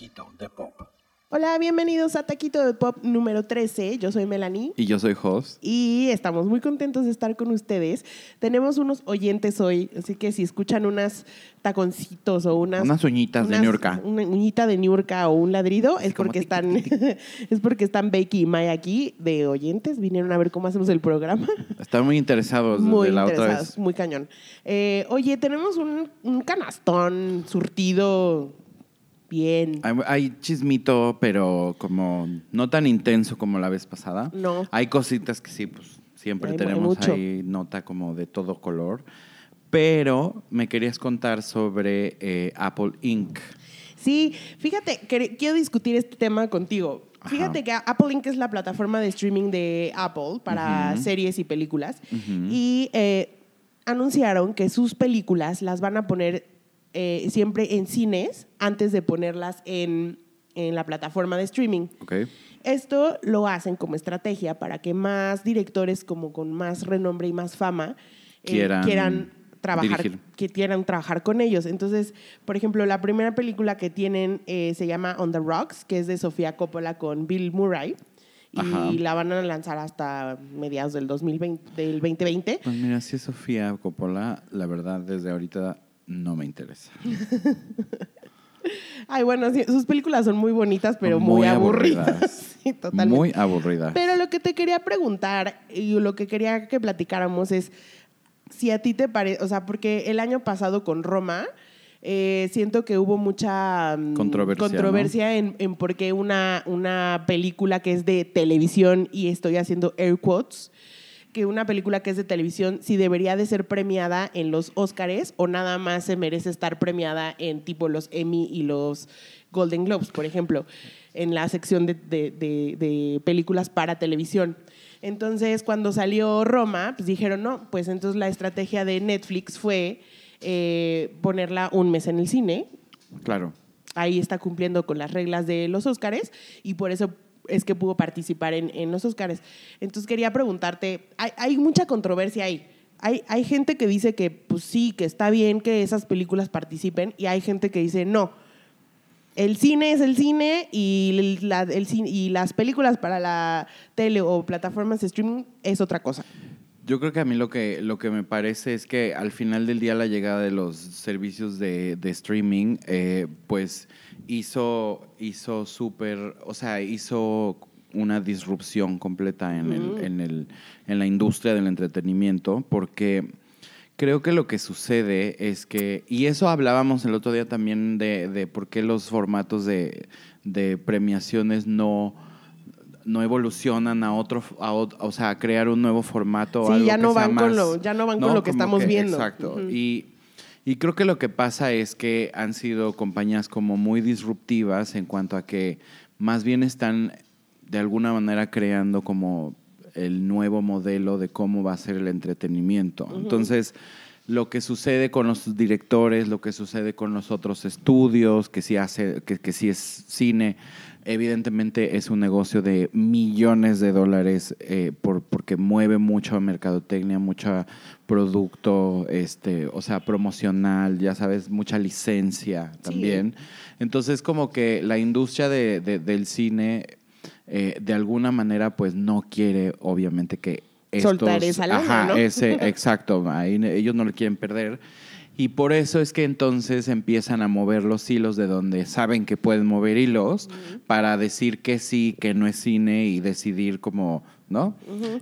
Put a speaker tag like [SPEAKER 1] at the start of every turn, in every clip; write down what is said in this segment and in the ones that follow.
[SPEAKER 1] Taquito de Pop.
[SPEAKER 2] Hola, bienvenidos a Taquito de Pop número 13. Yo soy Melanie.
[SPEAKER 3] Y yo soy Jos.
[SPEAKER 2] Y estamos muy contentos de estar con ustedes. Tenemos unos oyentes hoy, así que si escuchan unas taconcitos o unas...
[SPEAKER 3] Unas uñitas de Niurka.
[SPEAKER 2] Una uñita de Niurka o un ladrido, es porque están es porque están Becky y Maya aquí de oyentes. Vinieron a ver cómo hacemos el programa.
[SPEAKER 3] Están muy interesados desde
[SPEAKER 2] Muy
[SPEAKER 3] la otra
[SPEAKER 2] interesados,
[SPEAKER 3] vez.
[SPEAKER 2] muy cañón. Eh, oye, tenemos un, un canastón surtido bien.
[SPEAKER 3] Hay, hay chismito, pero como no tan intenso como la vez pasada.
[SPEAKER 2] No.
[SPEAKER 3] Hay cositas que sí, pues siempre
[SPEAKER 2] Hay- hay
[SPEAKER 3] tenemos
[SPEAKER 2] mucho.
[SPEAKER 3] ahí nota como de todo color. Pero me querías contar sobre eh, Apple Inc.
[SPEAKER 2] Sí, fíjate, que- quiero discutir este tema contigo.
[SPEAKER 3] Ajá.
[SPEAKER 2] Fíjate que Apple Inc. es la plataforma de streaming de Apple para
[SPEAKER 3] Ujú.
[SPEAKER 2] series y películas.
[SPEAKER 3] Ujú.
[SPEAKER 2] Y eh, anunciaron que sus películas las van a poner eh, siempre en cines antes de ponerlas en, en la plataforma de streaming. Esto lo hacen como estrategia para que más directores como con más renombre y más fama eh,
[SPEAKER 3] Quieran
[SPEAKER 2] quieran trabajar,
[SPEAKER 3] dirigir.
[SPEAKER 2] que quieran trabajar con ellos. Entonces, por ejemplo, la primera película que tienen eh, se llama On the Rocks, que es de Sofía Coppola con Bill Murray. Y
[SPEAKER 3] Ajá.
[SPEAKER 2] la van a lanzar hasta mediados del 2020, del 2020.
[SPEAKER 3] Pues mira, si es Sofía Coppola, la verdad desde ahorita no me interesa.
[SPEAKER 2] Ay, bueno, sí, sus películas son muy bonitas, pero muy,
[SPEAKER 3] muy
[SPEAKER 2] aburridas.
[SPEAKER 3] aburridas.
[SPEAKER 2] sí, totalmente.
[SPEAKER 3] Muy aburrida.
[SPEAKER 2] Pero lo que te quería preguntar y lo que quería que platicáramos es si a ti te parece, o sea, porque el año pasado con Roma eh, siento que hubo mucha mm,
[SPEAKER 3] Controversia,
[SPEAKER 2] controversia en, en por qué una, una película que es de televisión, y estoy haciendo air quotes, que una película que es de televisión si debería de ser premiada en los Óscares o nada más se merece estar premiada en tipo los Emmy y los Golden Globes, por ejemplo, en la sección de, de- de- de películas para televisión. Entonces, cuando salió Roma, pues dijeron, no, pues entonces la estrategia de Netflix fue eh, ponerla un mes en el cine,
[SPEAKER 3] Claro.
[SPEAKER 2] ahí está cumpliendo con las reglas de los Óscares y por eso es que pudo participar en, en los Óscares. Entonces quería preguntarte, hay, hay mucha controversia ahí. Hay, hay gente que dice que pues sí, que está bien que esas películas participen y hay gente que dice no. El cine es el cine y, la- el cine y las películas para la tele o plataformas de streaming es otra cosa.
[SPEAKER 3] Yo creo que a mí lo que, lo que me parece es que al final del día la llegada de los servicios de, de streaming, eh, pues hizo, hizo súper, o sea, hizo una disrupción completa en, el- en, el, en la industria del entretenimiento, porque creo que lo que sucede es que, y eso hablábamos el otro día también de, de por qué los formatos de, de premiaciones no no evolucionan a otro, a o sea, a crear un nuevo formato.
[SPEAKER 2] Sí,
[SPEAKER 3] algo
[SPEAKER 2] ya no van con lo- ya no van con lo que estamos viendo.
[SPEAKER 3] Exacto. Y, y creo que lo que pasa es que han sido compañías como muy disruptivas en cuanto a que más bien están de alguna manera creando como el nuevo modelo de cómo va a ser el entretenimiento. Entonces, lo que sucede con los directores, lo que sucede con los otros estudios, que sí hace, que, que sí es cine, evidentemente es un negocio de millones de dólares eh, por, porque mueve mucho mercadotecnia, mucho producto, este, o sea, promocional, ya sabes, mucha licencia también. Entonces, como que la industria de- de- del cine, eh, de alguna manera, pues no quiere, obviamente, que estos,
[SPEAKER 2] Soltar esa lana,
[SPEAKER 3] ajá,
[SPEAKER 2] ¿no?
[SPEAKER 3] ese, exacto, ahí ellos no le quieren perder. Y por eso es que entonces empiezan a mover los hilos de donde saben que pueden mover hilos para decir que sí, que no es cine y decidir como, ¿no?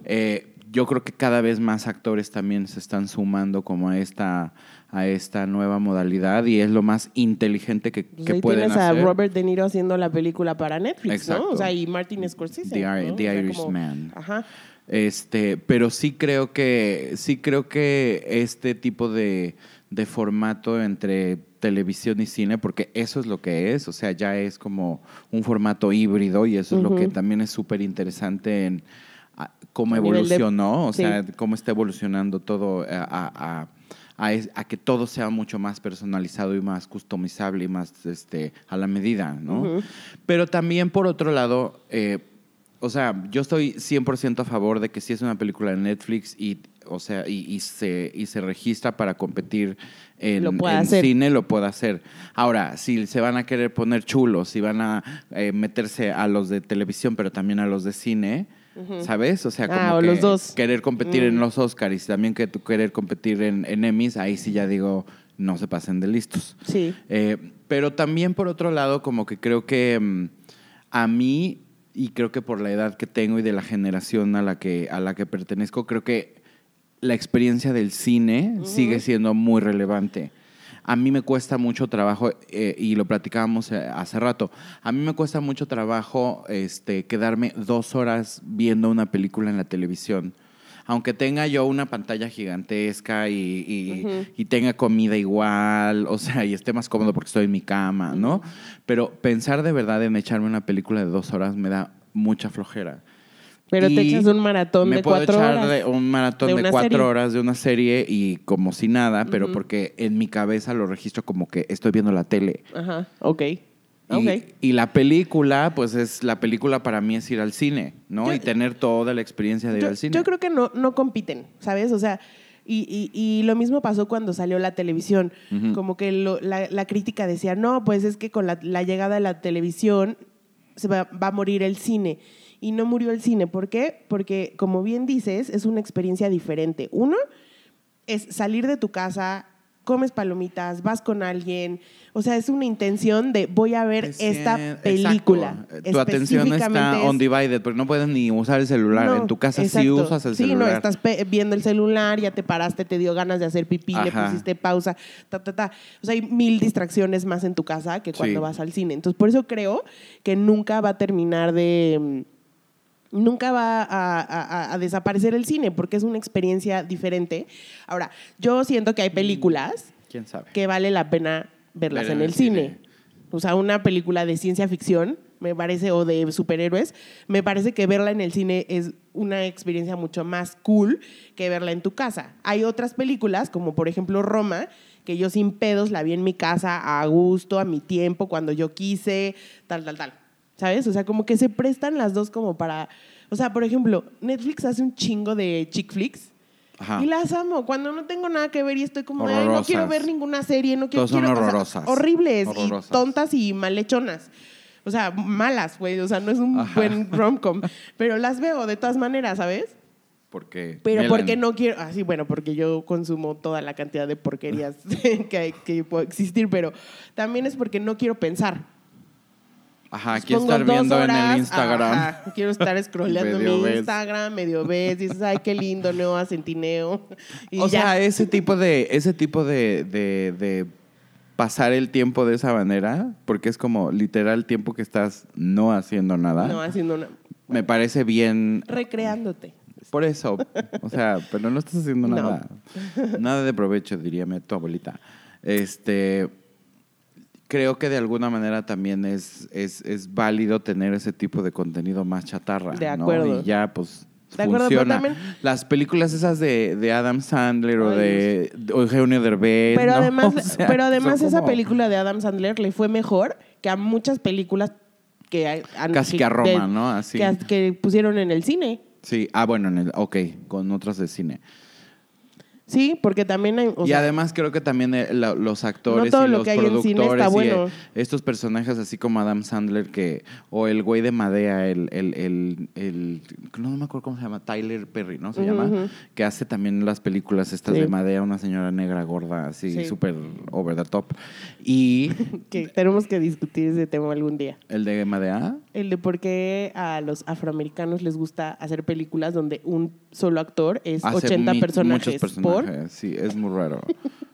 [SPEAKER 3] Eh, yo creo que cada vez más actores también se están sumando como a esta, a esta nueva modalidad y es lo más inteligente que,
[SPEAKER 2] Pues
[SPEAKER 3] que
[SPEAKER 2] ahí
[SPEAKER 3] pueden
[SPEAKER 2] tienes
[SPEAKER 3] hacer.
[SPEAKER 2] a Robert De Niro haciendo la película para Netflix,
[SPEAKER 3] Exacto.
[SPEAKER 2] ¿no? O sea, y Martin Scorsese.
[SPEAKER 3] The
[SPEAKER 2] ¿no?
[SPEAKER 3] The
[SPEAKER 2] O sea,
[SPEAKER 3] Irishman.
[SPEAKER 2] Ajá.
[SPEAKER 3] Este, pero sí creo que, sí creo que este tipo de, de formato entre televisión y cine, porque eso es lo que es, o sea, ya es como un formato híbrido y eso es lo que también es súper interesante en ah, cómo
[SPEAKER 2] A nivel de-
[SPEAKER 3] evolucionó, o
[SPEAKER 2] sí.
[SPEAKER 3] sea, cómo está evolucionando todo a, a- a- que todo sea mucho más personalizado y más customizable y más este, a la medida, ¿no? Pero también, por otro lado, eh, o sea, yo estoy 100% a favor de que si es una película de Netflix y, o sea, y, y se, y se registra para competir en,
[SPEAKER 2] Lo
[SPEAKER 3] en cine, lo puede hacer. Ahora, si se van a querer poner chulos, si van a eh, meterse a los de televisión, pero también a los de cine, ¿sabes? O sea, como
[SPEAKER 2] Ah, o
[SPEAKER 3] que
[SPEAKER 2] los dos.
[SPEAKER 3] querer competir en
[SPEAKER 2] Mm.
[SPEAKER 3] los Oscars y también que tú querer competir en, en Emmys, ahí sí ya digo, no se pasen de listos.
[SPEAKER 2] Sí.
[SPEAKER 3] Eh, pero también por otro lado, como que creo que mm, a mí, y creo que por la edad que tengo y de la generación a la que, a la que pertenezco, creo que la experiencia del cine sigue siendo muy relevante. A mí me cuesta mucho trabajo, eh, y lo platicábamos eh, hace rato, a mí me cuesta mucho trabajo este, quedarme dos horas viendo una película en la televisión. Aunque tenga yo una pantalla gigantesca y, y- y tenga comida igual, o sea, y esté más cómodo porque estoy en mi cama, ¿no? Pero pensar de verdad en echarme una película de dos horas me da mucha flojera.
[SPEAKER 2] Pero te echas un maratón
[SPEAKER 3] me
[SPEAKER 2] de
[SPEAKER 3] puedo
[SPEAKER 2] cuatro
[SPEAKER 3] echar
[SPEAKER 2] horas.
[SPEAKER 3] de un maratón
[SPEAKER 2] de
[SPEAKER 3] cuatro
[SPEAKER 2] serie.
[SPEAKER 3] horas de una serie y como si nada, pero porque en mi cabeza lo registro como que estoy viendo la tele.
[SPEAKER 2] Ajá, ok.
[SPEAKER 3] Y,
[SPEAKER 2] Ok.
[SPEAKER 3] y la película, pues es la película para mí es ir al cine, ¿no?
[SPEAKER 2] Yo-
[SPEAKER 3] y tener toda la experiencia de ir al cine.
[SPEAKER 2] yo creo que no, no compiten, ¿sabes? O sea, y, y- y lo mismo pasó cuando salió la televisión. Como que lo- la, la crítica decía, no, pues es que con la, la llegada de la televisión se va, va a morir el cine. Y no murió el cine. ¿Por qué? Porque, como bien dices, es una experiencia diferente. Uno es salir de tu casa, comes palomitas, vas con alguien. O sea, es una intención de voy a ver
[SPEAKER 3] Es
[SPEAKER 2] esta película.
[SPEAKER 3] Tu atención está
[SPEAKER 2] es-
[SPEAKER 3] on divided, porque no puedes ni usar el celular.
[SPEAKER 2] no,
[SPEAKER 3] en tu casa sí
[SPEAKER 2] exacto.
[SPEAKER 3] usas el
[SPEAKER 2] sí,
[SPEAKER 3] celular.
[SPEAKER 2] no, estás viendo el celular, ya te paraste, te dio ganas de hacer pipí, le pusiste pausa, ta, ta, ta. O sea, hay mil distracciones más en tu casa que cuando
[SPEAKER 3] Sí.
[SPEAKER 2] vas al cine. Entonces, por eso creo que nunca va a terminar de... mm, Nunca va a, a- a desaparecer el cine porque es una experiencia diferente. Ahora, yo siento que hay películas
[SPEAKER 3] ¿Quién sabe?
[SPEAKER 2] que vale la pena verlas
[SPEAKER 3] Ver
[SPEAKER 2] en el cine.
[SPEAKER 3] cine.
[SPEAKER 2] O sea, una película de ciencia ficción, me parece, o de superhéroes, me parece que verla en el cine es una experiencia mucho más cool que verla en tu casa. Hay otras películas, como por ejemplo Roma, que yo sin pedos la vi en mi casa, a gusto, a mi tiempo, cuando yo quise, tal, tal, tal. ¿Sabes? O sea, como que se prestan las dos como para... O sea, por ejemplo, Netflix hace un chingo de chick flicks.
[SPEAKER 3] Ajá.
[SPEAKER 2] Y las amo. Cuando no tengo nada que ver y estoy como, "Ay, no
[SPEAKER 3] Horrorosas.
[SPEAKER 2] quiero ver ninguna serie, no quiero.
[SPEAKER 3] Todas son
[SPEAKER 2] quiero- o sea,
[SPEAKER 3] horrorosas.
[SPEAKER 2] horribles
[SPEAKER 3] Horrorosas.
[SPEAKER 2] y tontas y malhechonas. O sea, malas, güey. O sea, no es un
[SPEAKER 3] Ajá.
[SPEAKER 2] buen rom-com. Pero las veo de todas maneras, ¿sabes?
[SPEAKER 3] Porque
[SPEAKER 2] Pero porque no quiero. Ah, sí, bueno, porque yo consumo toda la cantidad de porquerías que, que puede existir, pero también es porque no quiero pensar.
[SPEAKER 3] Ajá,
[SPEAKER 2] Pues
[SPEAKER 3] quiero estar viendo en el Instagram.
[SPEAKER 2] ajá, quiero estar scrolleando mi
[SPEAKER 3] ves.
[SPEAKER 2] Instagram, medio ves, dices, ay, qué lindo, nueva Centineo. Y
[SPEAKER 3] o
[SPEAKER 2] ya.
[SPEAKER 3] sea, ese tipo de, ese tipo de, de- de pasar el tiempo de esa manera, porque es como literal tiempo que estás no haciendo nada,
[SPEAKER 2] no haciendo una.
[SPEAKER 3] me parece bien.
[SPEAKER 2] Recreándote.
[SPEAKER 3] Por eso, o sea, pero no estás haciendo
[SPEAKER 2] No.
[SPEAKER 3] nada. Nada de provecho, diría tu abuelita. Este, creo que de alguna manera también es, es, es válido tener ese tipo de contenido más chatarra.
[SPEAKER 2] De
[SPEAKER 3] ¿no?
[SPEAKER 2] acuerdo.
[SPEAKER 3] Y ya, pues,
[SPEAKER 2] De acuerdo, pero
[SPEAKER 3] funciona.
[SPEAKER 2] también-
[SPEAKER 3] Las películas esas de, de Adam Sandler o de, de Eugenio Derbez.
[SPEAKER 2] Pero
[SPEAKER 3] ¿no?
[SPEAKER 2] además,
[SPEAKER 3] O sea,
[SPEAKER 2] pero además esa
[SPEAKER 3] como-
[SPEAKER 2] película de Adam Sandler le fue mejor que a muchas películas que han-
[SPEAKER 3] Casi que a Roma,
[SPEAKER 2] de-
[SPEAKER 3] ¿no? Así.
[SPEAKER 2] Que, que pusieron en el cine.
[SPEAKER 3] Sí, ah, bueno, en el, ok, con otras de cine.
[SPEAKER 2] Sí, porque también hay. o
[SPEAKER 3] y
[SPEAKER 2] sea,
[SPEAKER 3] además creo que también eh, la- los actores
[SPEAKER 2] No
[SPEAKER 3] y
[SPEAKER 2] lo
[SPEAKER 3] los
[SPEAKER 2] cine
[SPEAKER 3] productores y,
[SPEAKER 2] bueno.
[SPEAKER 3] eh, estos personajes así como Adam Sandler que o el güey de Madea, el, el, el, el- no me acuerdo cómo se llama, Tyler Perry, ¿no? Se
[SPEAKER 2] Ujú,
[SPEAKER 3] llama,
[SPEAKER 2] ujú.
[SPEAKER 3] que hace también las películas estas
[SPEAKER 2] Sí.
[SPEAKER 3] de Madea, una señora negra gorda, así
[SPEAKER 2] Sí.
[SPEAKER 3] súper over the top. Y
[SPEAKER 2] que tenemos que discutir ese tema algún día.
[SPEAKER 3] el de Madea,
[SPEAKER 2] El de por qué a los afroamericanos les gusta hacer películas donde un solo actor es
[SPEAKER 3] hace
[SPEAKER 2] 80
[SPEAKER 3] mi-
[SPEAKER 2] personajes,
[SPEAKER 3] muchos
[SPEAKER 2] por.
[SPEAKER 3] Personajes, sí, es muy raro.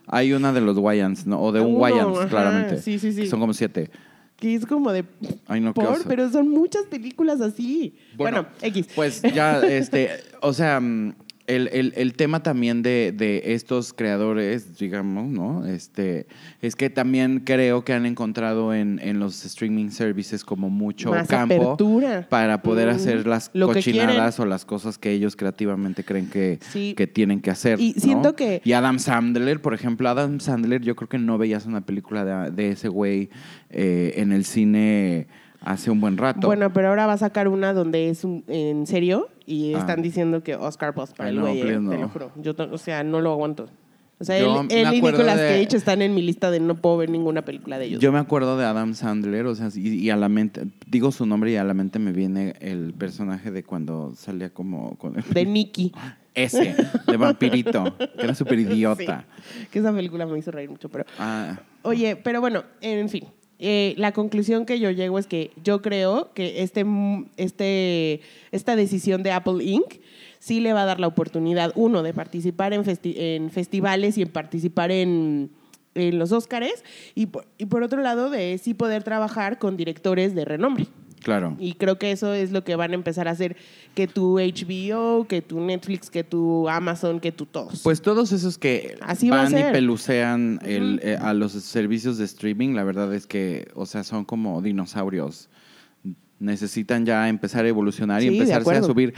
[SPEAKER 3] Hay una de los Wayans, ¿no? O de un
[SPEAKER 2] Uno, ajá,
[SPEAKER 3] claramente.
[SPEAKER 2] sí, sí, sí.
[SPEAKER 3] Son como siete.
[SPEAKER 2] Que es como de
[SPEAKER 3] Ay, no, qué
[SPEAKER 2] por,
[SPEAKER 3] oso.
[SPEAKER 2] pero son muchas películas así. Bueno, X.
[SPEAKER 3] Pues ya, este, o sea, mm, el, el- el tema también de, de estos creadores, digamos, ¿no? Este, es que también creo que han encontrado en, en los streaming services como mucho
[SPEAKER 2] Más
[SPEAKER 3] campo
[SPEAKER 2] apertura.
[SPEAKER 3] para poder
[SPEAKER 2] Mm,
[SPEAKER 3] hacer las cochinadas o las cosas que ellos creativamente creen que,
[SPEAKER 2] Sí.
[SPEAKER 3] que tienen que hacer.
[SPEAKER 2] Y
[SPEAKER 3] ¿no?
[SPEAKER 2] siento que-
[SPEAKER 3] Y Adam Sandler, por ejemplo, Adam Sandler, yo creo que no veías una película de, de ese güey eh, en el cine hace un buen rato.
[SPEAKER 2] Bueno, pero ahora va a sacar una donde es un- en serio y
[SPEAKER 3] Ah.
[SPEAKER 2] están diciendo que Oscar
[SPEAKER 3] Ay,
[SPEAKER 2] el
[SPEAKER 3] no,
[SPEAKER 2] güey, eh, te
[SPEAKER 3] no.
[SPEAKER 2] lo juro. Yo, o sea, no lo aguanto. O sea,
[SPEAKER 3] Yo
[SPEAKER 2] él, él y Nicolas
[SPEAKER 3] de-
[SPEAKER 2] Cage están en mi lista de no puedo ver ninguna película de ellos.
[SPEAKER 3] Yo me acuerdo de Adam Sandler, o sea, y, y a la mente, digo su nombre y a la mente me viene el personaje de cuando salía como con
[SPEAKER 2] de Nicky.
[SPEAKER 3] ese, de vampirito, que era súper idiota.
[SPEAKER 2] Sí, que esa película me hizo reír mucho, pero...
[SPEAKER 3] Ah,
[SPEAKER 2] Oye, pero bueno, en fin. Eh, la conclusión que yo llego es que yo creo que este, este, esta decisión de Apple Inc. sí le va a dar la oportunidad, uno, de participar en, festi- en festivales y en participar en, en los Óscares, y por, y por otro lado, de sí poder trabajar con directores de renombre.
[SPEAKER 3] Claro.
[SPEAKER 2] Y creo que eso es lo que van a empezar a hacer que tu HBO, que tu Netflix, que tu Amazon, que tu todos.
[SPEAKER 3] Pues todos esos que
[SPEAKER 2] Así va a
[SPEAKER 3] van y pelucean el, eh, a los servicios de streaming, la verdad es que, o sea, son como dinosaurios. Necesitan ya empezar a evolucionar y
[SPEAKER 2] Sí,
[SPEAKER 3] empezarse a subir.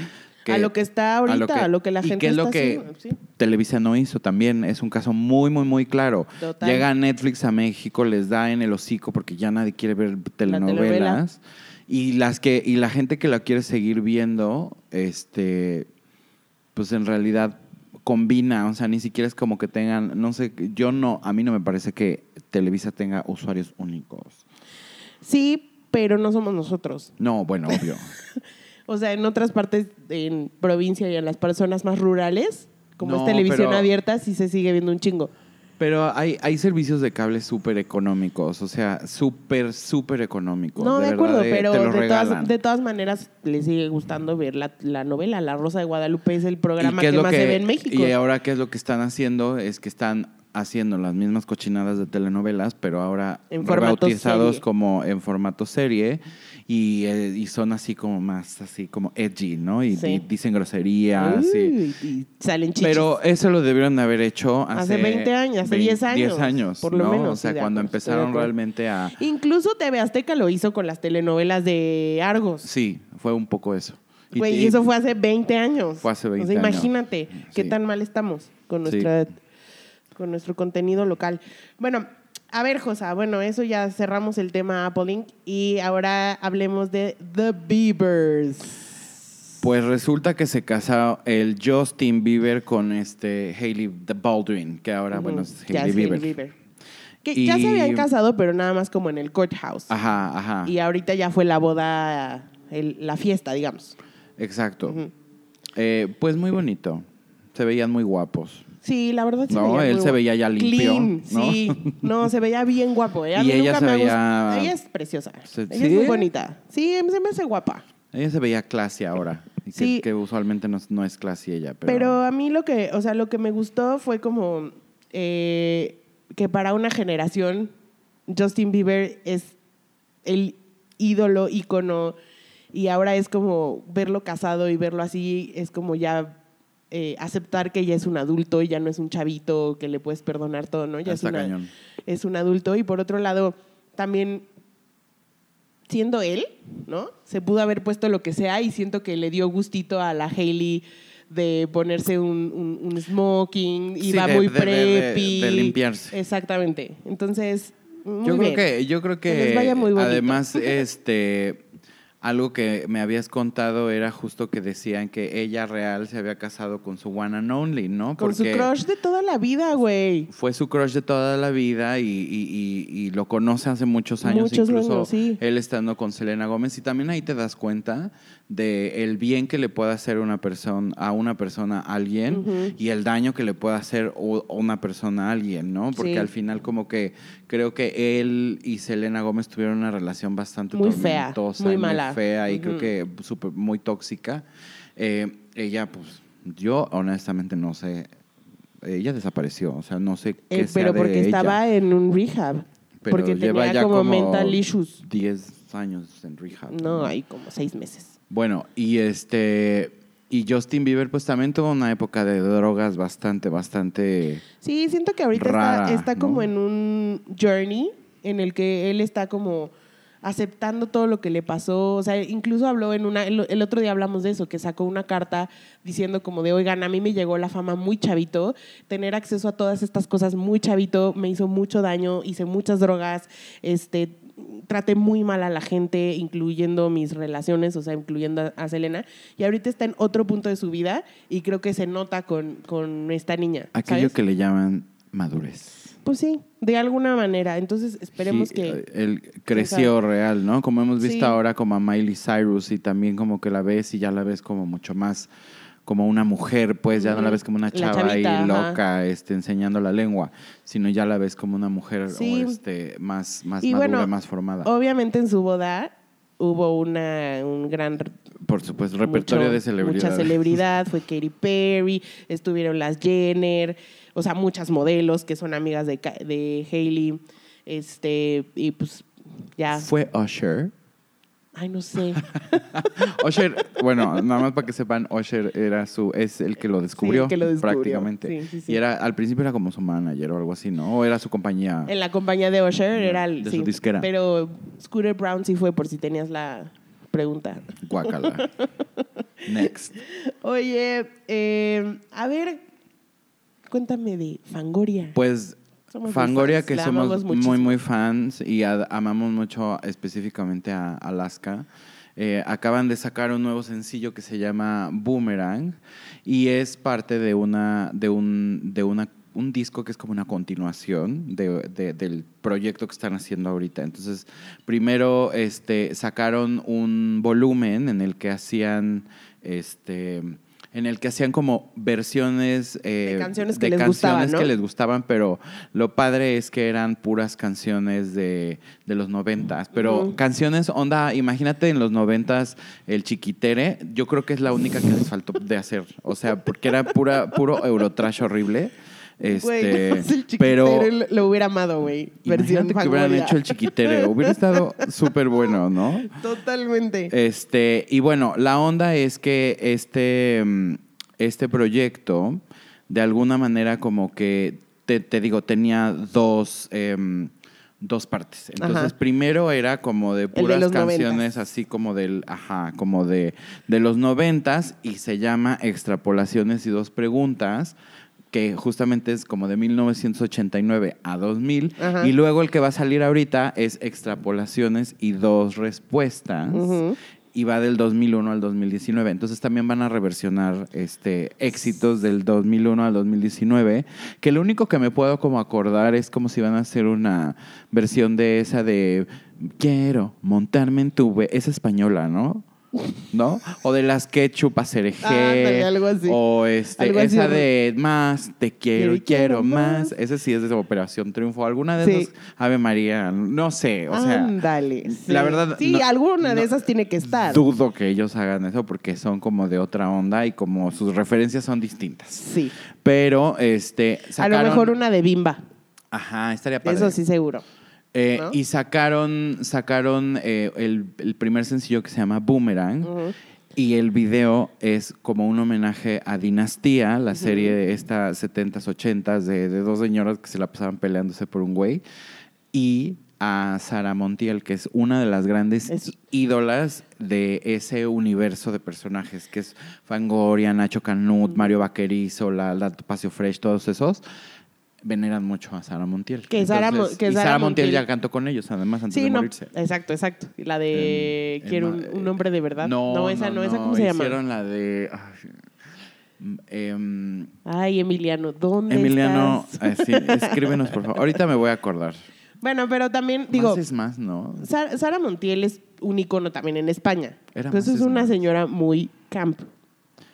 [SPEAKER 2] A lo que está ahorita, a lo que la
[SPEAKER 3] y
[SPEAKER 2] gente
[SPEAKER 3] qué es lo que
[SPEAKER 2] haciendo, sí.
[SPEAKER 3] Televisa no hizo también. Es un caso muy, muy, muy claro.
[SPEAKER 2] Total.
[SPEAKER 3] Llega Netflix a México, les da en el hocico porque ya nadie quiere ver
[SPEAKER 2] telenovela.
[SPEAKER 3] Y las que, y la gente que la quiere seguir viendo, este, pues en realidad combina, o sea, ni siquiera es como que tengan, no sé, yo no, a mí no me parece que Televisa tenga usuarios únicos.
[SPEAKER 2] Sí, pero no somos nosotros.
[SPEAKER 3] No, bueno, obvio.
[SPEAKER 2] O sea, en otras partes, en provincia y en las personas más rurales, como
[SPEAKER 3] No,
[SPEAKER 2] es televisión
[SPEAKER 3] pero-
[SPEAKER 2] abierta, sí se sigue viendo un chingo.
[SPEAKER 3] Pero hay, hay servicios de cable súper económicos, o sea, súper, súper económicos.
[SPEAKER 2] No, de, acuerdo,
[SPEAKER 3] eh,
[SPEAKER 2] pero de todas, de todas maneras les sigue gustando ver la, la novela. La Rosa de Guadalupe es el programa
[SPEAKER 3] ¿Y qué
[SPEAKER 2] que, más se ve en México.
[SPEAKER 3] Y ahora, ¿qué es lo que están haciendo? Es que están haciendo las mismas cochinadas de telenovelas, pero ahora
[SPEAKER 2] En formato
[SPEAKER 3] bautizados
[SPEAKER 2] serie.
[SPEAKER 3] como en formato serie y, eh, y son así como más, así como edgy, ¿no? Y,
[SPEAKER 2] Sí.
[SPEAKER 3] y dicen groserías. y-
[SPEAKER 2] Uy, y salen chichis.
[SPEAKER 3] pero eso lo debieron de haber hecho hace,
[SPEAKER 2] Hace 20 años, hace 10 años,
[SPEAKER 3] 10 años,
[SPEAKER 2] por lo
[SPEAKER 3] ¿no?
[SPEAKER 2] menos,
[SPEAKER 3] O sea,
[SPEAKER 2] sí,
[SPEAKER 3] cuando
[SPEAKER 2] acuerdo,
[SPEAKER 3] empezaron realmente a...
[SPEAKER 2] Incluso TV Azteca lo hizo con las telenovelas de Argos.
[SPEAKER 3] Sí, fue un poco eso.
[SPEAKER 2] Güey, y, eso fue hace 20 años.
[SPEAKER 3] Fue hace 20
[SPEAKER 2] O sea,
[SPEAKER 3] años.
[SPEAKER 2] imagínate qué
[SPEAKER 3] Sí.
[SPEAKER 2] tan mal estamos con,
[SPEAKER 3] Sí.
[SPEAKER 2] nuestra, con nuestro contenido local. Bueno, a ver, Josa, bueno, eso ya cerramos el tema Apple Inc. Y ahora hablemos de The Beavers.
[SPEAKER 3] Pues resulta que se casó el Justin Bieber con este Hailey Baldwin, que ahora, bueno, es Hailey Bieber.
[SPEAKER 2] Bieber. Que ya se habían casado, pero nada más como en el courthouse.
[SPEAKER 3] Ajá, ajá.
[SPEAKER 2] Y ahorita ya fue la boda, el- la fiesta, digamos.
[SPEAKER 3] Exacto. Eh, pues muy bonito. Se veían muy guapos.
[SPEAKER 2] Sí, la verdad se
[SPEAKER 3] No,
[SPEAKER 2] veía
[SPEAKER 3] él
[SPEAKER 2] muy
[SPEAKER 3] se veía ya limpio,
[SPEAKER 2] Clean,
[SPEAKER 3] ¿no?
[SPEAKER 2] sí. No, se veía bien guapo.
[SPEAKER 3] Y ella
[SPEAKER 2] nunca
[SPEAKER 3] se
[SPEAKER 2] me ha
[SPEAKER 3] veía-
[SPEAKER 2] Ella es preciosa.
[SPEAKER 3] Se-
[SPEAKER 2] ella
[SPEAKER 3] ¿sí?
[SPEAKER 2] es muy bonita. Sí, se me hace guapa.
[SPEAKER 3] Ella se veía classy ahora. Y que,
[SPEAKER 2] Sí.
[SPEAKER 3] que usualmente no, es- no es classy ella. Pero,
[SPEAKER 2] Pero... a mí lo que, o sea, lo que me gustó fue como eh, que para una generación Justin Bieber es el ídolo, ícono, y ahora es como verlo casado y verlo así, es como ya eh, aceptar que ya es un adulto y ya no es un chavito que le puedes perdonar todo, ¿no? Ya es,
[SPEAKER 3] Está
[SPEAKER 2] una-
[SPEAKER 3] cañón.
[SPEAKER 2] es un adulto. Y por otro lado, también siendo él, ¿no? Se pudo haber puesto lo que sea y siento que le dio gustito a la Hailey de ponerse un, un- un smoking,
[SPEAKER 3] Sí, de-
[SPEAKER 2] muy
[SPEAKER 3] de- de- de-
[SPEAKER 2] preppy.
[SPEAKER 3] de limpiarse.
[SPEAKER 2] Exactamente. Entonces, muy
[SPEAKER 3] yo creo que, yo creo
[SPEAKER 2] Que les vaya muy
[SPEAKER 3] además, este algo que me habías contado era justo que decían que ella real se había casado con su one and only, ¿no?
[SPEAKER 2] Con su crush de toda la vida, güey.
[SPEAKER 3] fue su crush de toda la vida y, y- y- y lo conoce hace muchos años,
[SPEAKER 2] Muchos
[SPEAKER 3] incluso
[SPEAKER 2] años, sí.
[SPEAKER 3] él estando con Selena Gómez. Y también ahí te das cuenta de el bien que le puede hacer una persona, a una persona a alguien y el daño que le puede hacer una persona a alguien, ¿no? Porque
[SPEAKER 2] Sí.
[SPEAKER 3] al final como que creo que él y Selena Gómez tuvieron una relación bastante
[SPEAKER 2] Muy fea, muy
[SPEAKER 3] y
[SPEAKER 2] mala.
[SPEAKER 3] fea y creo que súper- muy tóxica. Eh, ella, pues, yo honestamente no sé. Ella desapareció, o sea, no sé qué
[SPEAKER 2] Eh,
[SPEAKER 3] sea
[SPEAKER 2] pero
[SPEAKER 3] de
[SPEAKER 2] porque
[SPEAKER 3] ella,
[SPEAKER 2] estaba en un rehab.
[SPEAKER 3] pero
[SPEAKER 2] porque
[SPEAKER 3] lleva
[SPEAKER 2] tenía
[SPEAKER 3] ya
[SPEAKER 2] como, mental issues.
[SPEAKER 3] 10 años en rehab.
[SPEAKER 2] No, hay como seis meses.
[SPEAKER 3] Bueno, y este y Justin Bieber pues también tuvo una época de drogas bastante bastante
[SPEAKER 2] Sí, siento que ahorita
[SPEAKER 3] Rara,
[SPEAKER 2] está, está
[SPEAKER 3] ¿no?
[SPEAKER 2] como en un journey en el que él está como aceptando todo lo que le pasó. O sea, incluso habló en una, el, el otro día hablamos de eso, que sacó una carta diciendo como de, oigan, a mí me llegó la fama muy chavito, tener acceso a todas estas cosas muy chavito me hizo mucho daño, hice muchas drogas, este, traté muy mal a la gente, incluyendo mis relaciones, o sea, incluyendo a, Selena. Y ahorita está en otro punto de su vida y creo que se nota con, con esta niña.
[SPEAKER 3] Aquello
[SPEAKER 2] ¿sabes?
[SPEAKER 3] que le llaman madurez.
[SPEAKER 2] Pues sí, de alguna manera. Entonces esperemos
[SPEAKER 3] Sí,
[SPEAKER 2] que...
[SPEAKER 3] Él creció real, ¿no? Como hemos visto
[SPEAKER 2] Sí.
[SPEAKER 3] ahora como a Miley Cyrus y también como que la ves y ya la ves como mucho más como una mujer, pues ya no la ves como una chava ahí
[SPEAKER 2] ajá.
[SPEAKER 3] loca, este, enseñando la lengua, sino ya la ves como una mujer
[SPEAKER 2] Sí.
[SPEAKER 3] o este, más, más
[SPEAKER 2] Y
[SPEAKER 3] madura,
[SPEAKER 2] bueno,
[SPEAKER 3] más formada.
[SPEAKER 2] Obviamente en su boda hubo una, un gran
[SPEAKER 3] Por supuesto, repertorio
[SPEAKER 2] mucho-
[SPEAKER 3] de celebridades.
[SPEAKER 2] Mucha celebridad, fue Katy Perry, estuvieron las Jenner, o sea, muchas modelos que son amigas de, de Hailey, este, y pues ya,
[SPEAKER 3] Fue Usher.
[SPEAKER 2] Ay, no sé,
[SPEAKER 3] Usher, bueno, nada más para que sepan, Usher era su, es el que lo descubrió,
[SPEAKER 2] el que lo descubrió.
[SPEAKER 3] prácticamente.
[SPEAKER 2] Sí, sí, sí.
[SPEAKER 3] Y era, al principio era como su manager o algo así, ¿no? O era su compañía.
[SPEAKER 2] en la compañía de Usher era el,
[SPEAKER 3] De su disquera.
[SPEAKER 2] pero Scooter Brown sí fue por si tenías la pregunta.
[SPEAKER 3] Guácala. Next.
[SPEAKER 2] Oye, eh, a ver, cuéntame de Fangoria.
[SPEAKER 3] Pues
[SPEAKER 2] Somos
[SPEAKER 3] Fangoria, que
[SPEAKER 2] la
[SPEAKER 3] somos muy, muy fans y amamos mucho específicamente a Alaska. eh, acaban de sacar un nuevo sencillo que se llama Boomerang y es parte de una de un de una un disco que es como una continuación de- de- del proyecto que están haciendo ahorita. Entonces, primero este, sacaron un volumen en el que hacían este en el que hacían como versiones eh,
[SPEAKER 2] De canciones que
[SPEAKER 3] de
[SPEAKER 2] les gustaban,
[SPEAKER 3] canciones
[SPEAKER 2] ¿no?
[SPEAKER 3] que les gustaban, pero lo padre es que eran puras canciones de, de los noventas. Pero canciones, onda, imagínate en los noventas el chiquitere, yo creo que es la única que les faltó de hacer. O sea, porque era pura, puro Eurotrash horrible. Este,
[SPEAKER 2] el
[SPEAKER 3] pero
[SPEAKER 2] lo hubiera amado, güey. Versión
[SPEAKER 3] imagínate que hubieran hecho el chiquitere. Hubiera estado súper bueno, ¿no?
[SPEAKER 2] Totalmente.
[SPEAKER 3] Este, y bueno, la onda es que este, mm, este proyecto, de alguna manera, como que te, te digo, tenía dos, em, dos partes. Entonces,
[SPEAKER 2] Ajá.
[SPEAKER 3] primero era como de puras canciones,
[SPEAKER 2] noventas.
[SPEAKER 3] así como del, ajá, como de, de los noventas, y se llama Extrapolaciones y dos preguntas que justamente es como de 1989 a 2000,
[SPEAKER 2] Ajá.
[SPEAKER 3] y luego el que va a salir ahorita es Extrapolaciones y dos respuestas, y va del 2001 al 2019. Entonces también van a reversionar este, éxitos del 2001 al 2019, que lo único que me puedo como acordar es como si van a hacer una versión de esa de Quiero montarme en tu... ve-". Es española, ¿no? ¿No? O de las que chupas
[SPEAKER 2] Ándale, algo así.
[SPEAKER 3] O este,
[SPEAKER 2] Algo
[SPEAKER 3] esa de más, te quiero y quiero más. Ese sí es de Operación Triunfo. Alguna de
[SPEAKER 2] Sí.
[SPEAKER 3] esas, Ave María, no sé. O sea,
[SPEAKER 2] Ándale. sí.
[SPEAKER 3] la verdad,
[SPEAKER 2] Sí,
[SPEAKER 3] no-
[SPEAKER 2] alguna de esas tiene que estar.
[SPEAKER 3] Dudo que ellos hagan eso porque son como de otra onda y como sus referencias son distintas.
[SPEAKER 2] Sí.
[SPEAKER 3] Pero, este,
[SPEAKER 2] A lo mejor una de Bimba.
[SPEAKER 3] Ajá, estaría padre.
[SPEAKER 2] Eso sí, seguro.
[SPEAKER 3] Eh,
[SPEAKER 2] ¿no?
[SPEAKER 3] Y sacaron, sacaron eh, el, el primer sencillo que se llama Boomerang. Y el video es como un homenaje a Dinastía, la serie de estas 70s, 80s de, de dos señoras que se la pasaban peleándose por un güey. Y a Sara Montiel, que es una de las grandes
[SPEAKER 2] Es-
[SPEAKER 3] ídolas de ese universo de personajes, que es Fangoria, Nacho Canut, Mario Vaquerizo, la, la Topacio Fresh, todos esos. Veneran mucho a Sara Montiel.
[SPEAKER 2] Que Sara que
[SPEAKER 3] y
[SPEAKER 2] Sara
[SPEAKER 3] Sara Montiel
[SPEAKER 2] Montiel-
[SPEAKER 3] ya cantó con ellos, además, antes
[SPEAKER 2] Sí,
[SPEAKER 3] de
[SPEAKER 2] no.
[SPEAKER 3] morirse.
[SPEAKER 2] Exacto, exacto. Y La de
[SPEAKER 3] en
[SPEAKER 2] Quiero un, un hombre de verdad.
[SPEAKER 3] No,
[SPEAKER 2] esa no, esa ¿cómo se llama?
[SPEAKER 3] Hicieron la de. ay, em,
[SPEAKER 2] Ay, Emiliano, ¿dónde
[SPEAKER 3] Emiliano,
[SPEAKER 2] estás?
[SPEAKER 3] eh, sí, escríbenos, por favor. Ahorita me voy a acordar.
[SPEAKER 2] Bueno, pero también, digo,
[SPEAKER 3] más es más, ¿no?
[SPEAKER 2] Sara, Sara Montiel es un icono también en España.
[SPEAKER 3] Era
[SPEAKER 2] Entonces es
[SPEAKER 3] es
[SPEAKER 2] una
[SPEAKER 3] más.
[SPEAKER 2] señora muy camp.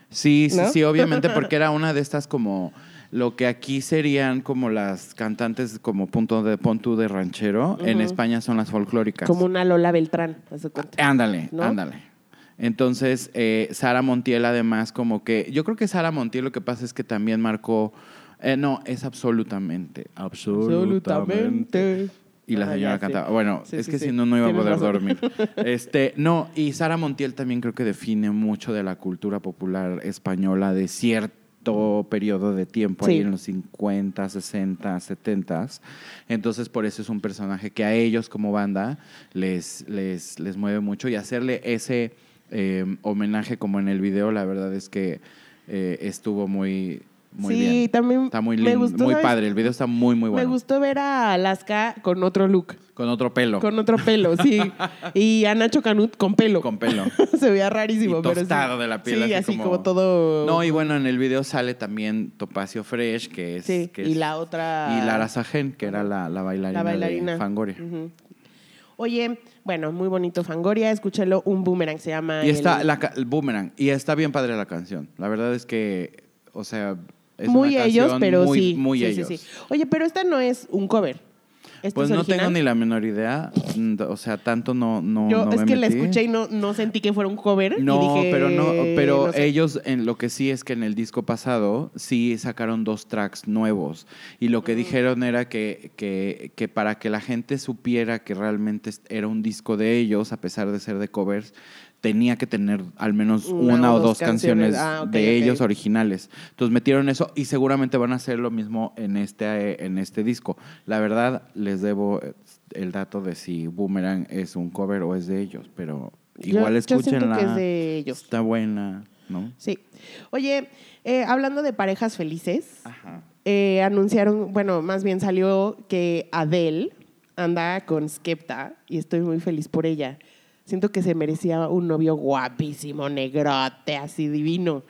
[SPEAKER 3] Sí, sí, sí, obviamente, porque era una de estas como lo que aquí serían como las cantantes como punto de punto de ranchero, en. España son las folclóricas.
[SPEAKER 2] Como una Lola Beltrán, haz de cuenta.
[SPEAKER 3] Ándale,
[SPEAKER 2] ¿No?
[SPEAKER 3] ándale. Entonces, eh, Sara Montiel además como que, yo creo que Sara Montiel lo que pasa es que también marcó, eh, no, es absolutamente, absolutamente. Y la
[SPEAKER 2] Ah,
[SPEAKER 3] señora
[SPEAKER 2] sí.
[SPEAKER 3] cantaba. Bueno,
[SPEAKER 2] Sí,
[SPEAKER 3] es
[SPEAKER 2] sí,
[SPEAKER 3] que si no, no iba a poder dormir. Este, no, y Sara Montiel también creo que define mucho de la cultura popular española de cierto periodo de tiempo, ahí en los 50, 60, 70. Entonces, por eso es un personaje que a ellos como banda les, les, les mueve mucho y hacerle ese eh, homenaje como en el video, la verdad es que eh, estuvo muy, muy
[SPEAKER 2] sí,
[SPEAKER 3] bien.
[SPEAKER 2] también
[SPEAKER 3] Está muy lindo,
[SPEAKER 2] gustó,
[SPEAKER 3] muy
[SPEAKER 2] ¿sabes?
[SPEAKER 3] padre. El video está muy, muy bueno.
[SPEAKER 2] Me gustó ver a Alaska con otro look,
[SPEAKER 3] Con otro pelo.
[SPEAKER 2] con otro pelo, sí. y a Nacho Canut con pelo.
[SPEAKER 3] Con pelo.
[SPEAKER 2] Se veía rarísimo,
[SPEAKER 3] Y
[SPEAKER 2] pero sí.
[SPEAKER 3] tostado de la piel,
[SPEAKER 2] Sí,
[SPEAKER 3] así
[SPEAKER 2] así,
[SPEAKER 3] como-
[SPEAKER 2] como... todo.
[SPEAKER 3] No, y bueno, en el video sale también Topacio Fresh, que es.
[SPEAKER 2] Sí,
[SPEAKER 3] que
[SPEAKER 2] y
[SPEAKER 3] es-
[SPEAKER 2] la otra.
[SPEAKER 3] Y Lara Sajen, que era la, la bailarina,
[SPEAKER 2] la bailarina.
[SPEAKER 3] de Fangoria.
[SPEAKER 2] Oye, bueno, muy bonito Fangoria. Escúchalo, un boomerang se llama.
[SPEAKER 3] Y está
[SPEAKER 2] el-
[SPEAKER 3] la, el Boomerang. Y está bien padre la canción. La verdad es que, o sea, es
[SPEAKER 2] muy ellos, pero
[SPEAKER 3] muy,
[SPEAKER 2] sí.
[SPEAKER 3] Muy
[SPEAKER 2] sí,
[SPEAKER 3] ellos.
[SPEAKER 2] Sí, sí. Oye, pero esta no es un cover. ¿Esta
[SPEAKER 3] Pues
[SPEAKER 2] es
[SPEAKER 3] no tengo ni la menor idea. O sea, tanto no, no,
[SPEAKER 2] Yo
[SPEAKER 3] no
[SPEAKER 2] es
[SPEAKER 3] me
[SPEAKER 2] que la escuché y no, no sentí que fuera un cover. y
[SPEAKER 3] No,
[SPEAKER 2] dije,
[SPEAKER 3] pero no, pero
[SPEAKER 2] no sé.
[SPEAKER 3] ellos en lo que sí es que en el disco pasado sí sacaron dos tracks nuevos y lo
[SPEAKER 2] Mm.
[SPEAKER 3] que dijeron era que, que, que para que la gente supiera que realmente era un disco de ellos, a pesar de ser de covers, tenía que tener al menos una, o dos canciones,
[SPEAKER 2] Ah, ok,
[SPEAKER 3] de
[SPEAKER 2] ok.
[SPEAKER 3] ellos originales. Entonces metieron eso y seguramente van a hacer lo mismo en este, en este disco. La verdad, les debo eh, el dato de si Boomerang es un cover o es de ellos, pero
[SPEAKER 2] Yo-
[SPEAKER 3] igual
[SPEAKER 2] yo
[SPEAKER 3] escúchenla.
[SPEAKER 2] que es de ellos.
[SPEAKER 3] Está buena, ¿no?
[SPEAKER 2] Sí. Oye, eh, hablando de parejas felices,
[SPEAKER 3] Ajá.
[SPEAKER 2] eh, anunciaron, bueno, más bien salió que Adele anda con Skepta y estoy muy feliz por ella. Siento que se merecía un novio guapísimo, negrote, así divino.